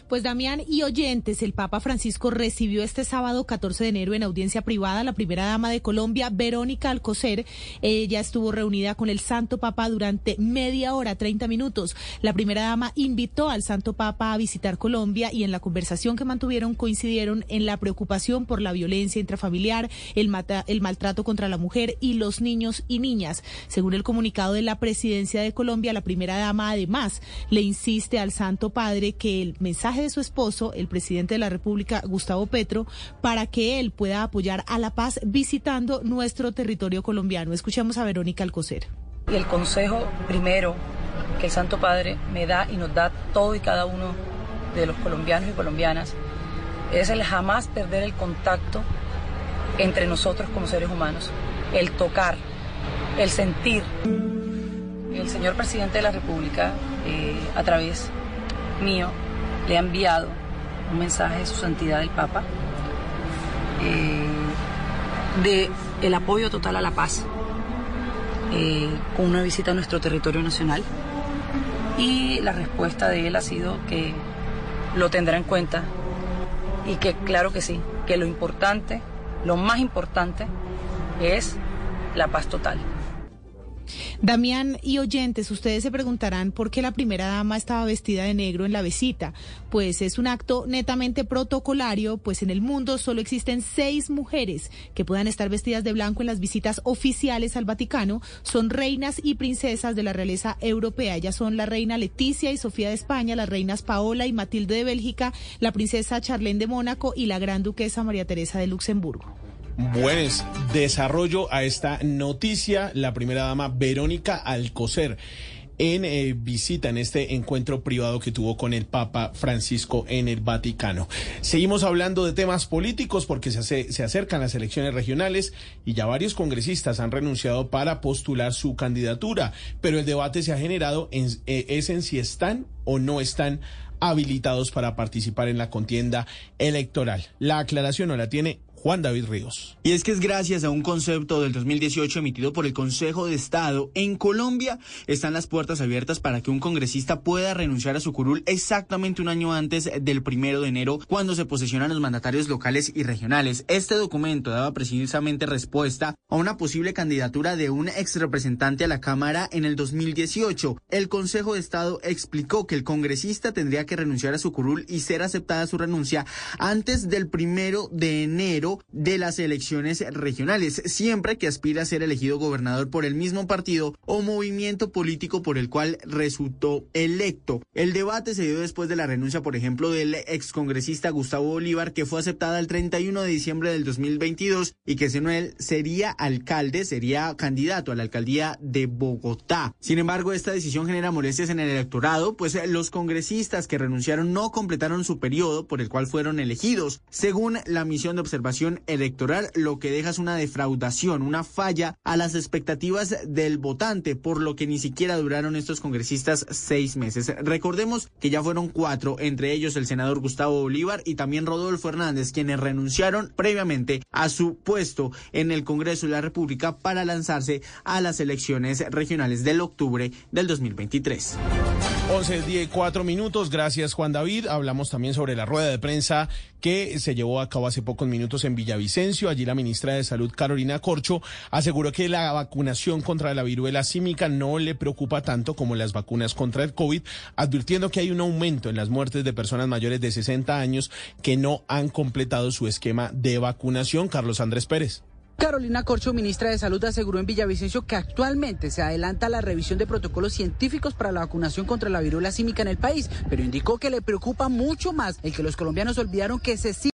Pues Damián y oyentes, el Papa Francisco recibió este sábado 14 de enero en audiencia privada a la primera dama de Colombia, Verónica Alcocer. Ella estuvo reunida con el Santo Papa durante media hora, 30 minutos. La primera dama invitó al Santo Papa a visitar Colombia y en la conversación que mantuvieron coincidieron en la preocupación por la violencia intrafamiliar, el, mata- el maltrato contra la mujer y los niños y niñas. Según el comunicado de la presidencia de Colombia, la primera dama además le insiste al Santo Padre que el mensaje de su esposo, el presidente de la República, Gustavo Petro, para que él pueda apoyar a la paz visitando nuestro territorio colombiano. Escuchemos a Verónica Alcocer. Y el consejo primero que el Santo Padre me da y nos da todo y cada uno de los colombianos y colombianas es el jamás perder el contacto entre nosotros como seres humanos, el tocar, el sentir. El señor presidente de la República, eh, a través mío, le ha enviado un mensaje de su santidad el Papa eh, de el apoyo total a la paz eh, con una visita a nuestro territorio nacional y la respuesta de él ha sido que lo tendrá en cuenta y que claro que sí, que lo importante, lo más importante es la paz total. Damián y oyentes, ustedes se preguntarán por qué la primera dama estaba vestida de negro en la visita. Pues es un acto netamente protocolario, pues en el mundo solo existen seis mujeres que puedan estar vestidas de blanco en las visitas oficiales al Vaticano. Son reinas y princesas de la realeza europea. Ellas son la reina Leticia y Sofía de España, las reinas Paola y Matilde de Bélgica, la princesa Charlene de Mónaco y la gran duquesa María Teresa de Luxemburgo. Bueno, desarrollo a esta noticia, la primera dama Verónica Alcocer en eh, visita en este encuentro privado que tuvo con el Papa Francisco en el Vaticano. Seguimos hablando de temas políticos porque se, hace- se acercan las elecciones regionales y ya varios congresistas han renunciado para postular su candidatura, pero el debate se ha generado en, eh, es en si están o no están habilitados para participar en la contienda electoral. La aclaración no la tiene Juan David Ríos. Y es que es gracias a un concepto del 2018 emitido por el Consejo de Estado, en Colombia están las puertas abiertas para que un congresista pueda renunciar a su curul exactamente un año antes del primero de enero, cuando se posesionan los mandatarios locales y regionales. Este documento daba precisamente respuesta a una posible candidatura de un ex representante a la Cámara en el 2018. El Consejo de Estado explicó que el congresista tendría que renunciar a su curul y ser aceptada su renuncia antes del primero de enero de las elecciones regionales, siempre que aspira a ser elegido gobernador por el mismo partido o movimiento político por el cual resultó electo. El debate se dio después de la renuncia, por ejemplo, del excongresista Gustavo Bolívar, que fue aceptada el 31 de diciembre del 2022 y que según él sería alcalde, sería candidato a la alcaldía de Bogotá. Sin embargo, esta decisión genera molestias en el electorado, pues los congresistas que renunciaron no completaron su periodo por el cual fueron elegidos. Según la misión de observación electoral, lo que deja es una defraudación, una falla a las expectativas del votante, por lo que ni siquiera duraron estos congresistas seis meses. Recordemos que ya fueron cuatro, entre ellos el senador Gustavo Bolívar y también Rodolfo Hernández, quienes renunciaron previamente a su puesto en el Congreso de la República para lanzarse a las elecciones regionales del octubre del 2023. 11, 10, 4 minutos. Gracias, Juan David. Hablamos también sobre la rueda de prensa que se llevó a cabo hace pocos minutos en Villavicencio. Allí la ministra de Salud, Carolina Corcho, aseguró que la vacunación contra la viruela símica no le preocupa tanto como las vacunas contra el COVID, advirtiendo que hay un aumento en las muertes de personas mayores de 60 años que no han completado su esquema de vacunación. Carlos Andrés Pérez. Carolina Corcho, ministra de Salud, aseguró en Villavicencio que actualmente se adelanta la revisión de protocolos científicos para la vacunación contra la viruela símica en el país, pero indicó que le preocupa mucho más el que los colombianos olvidaron que se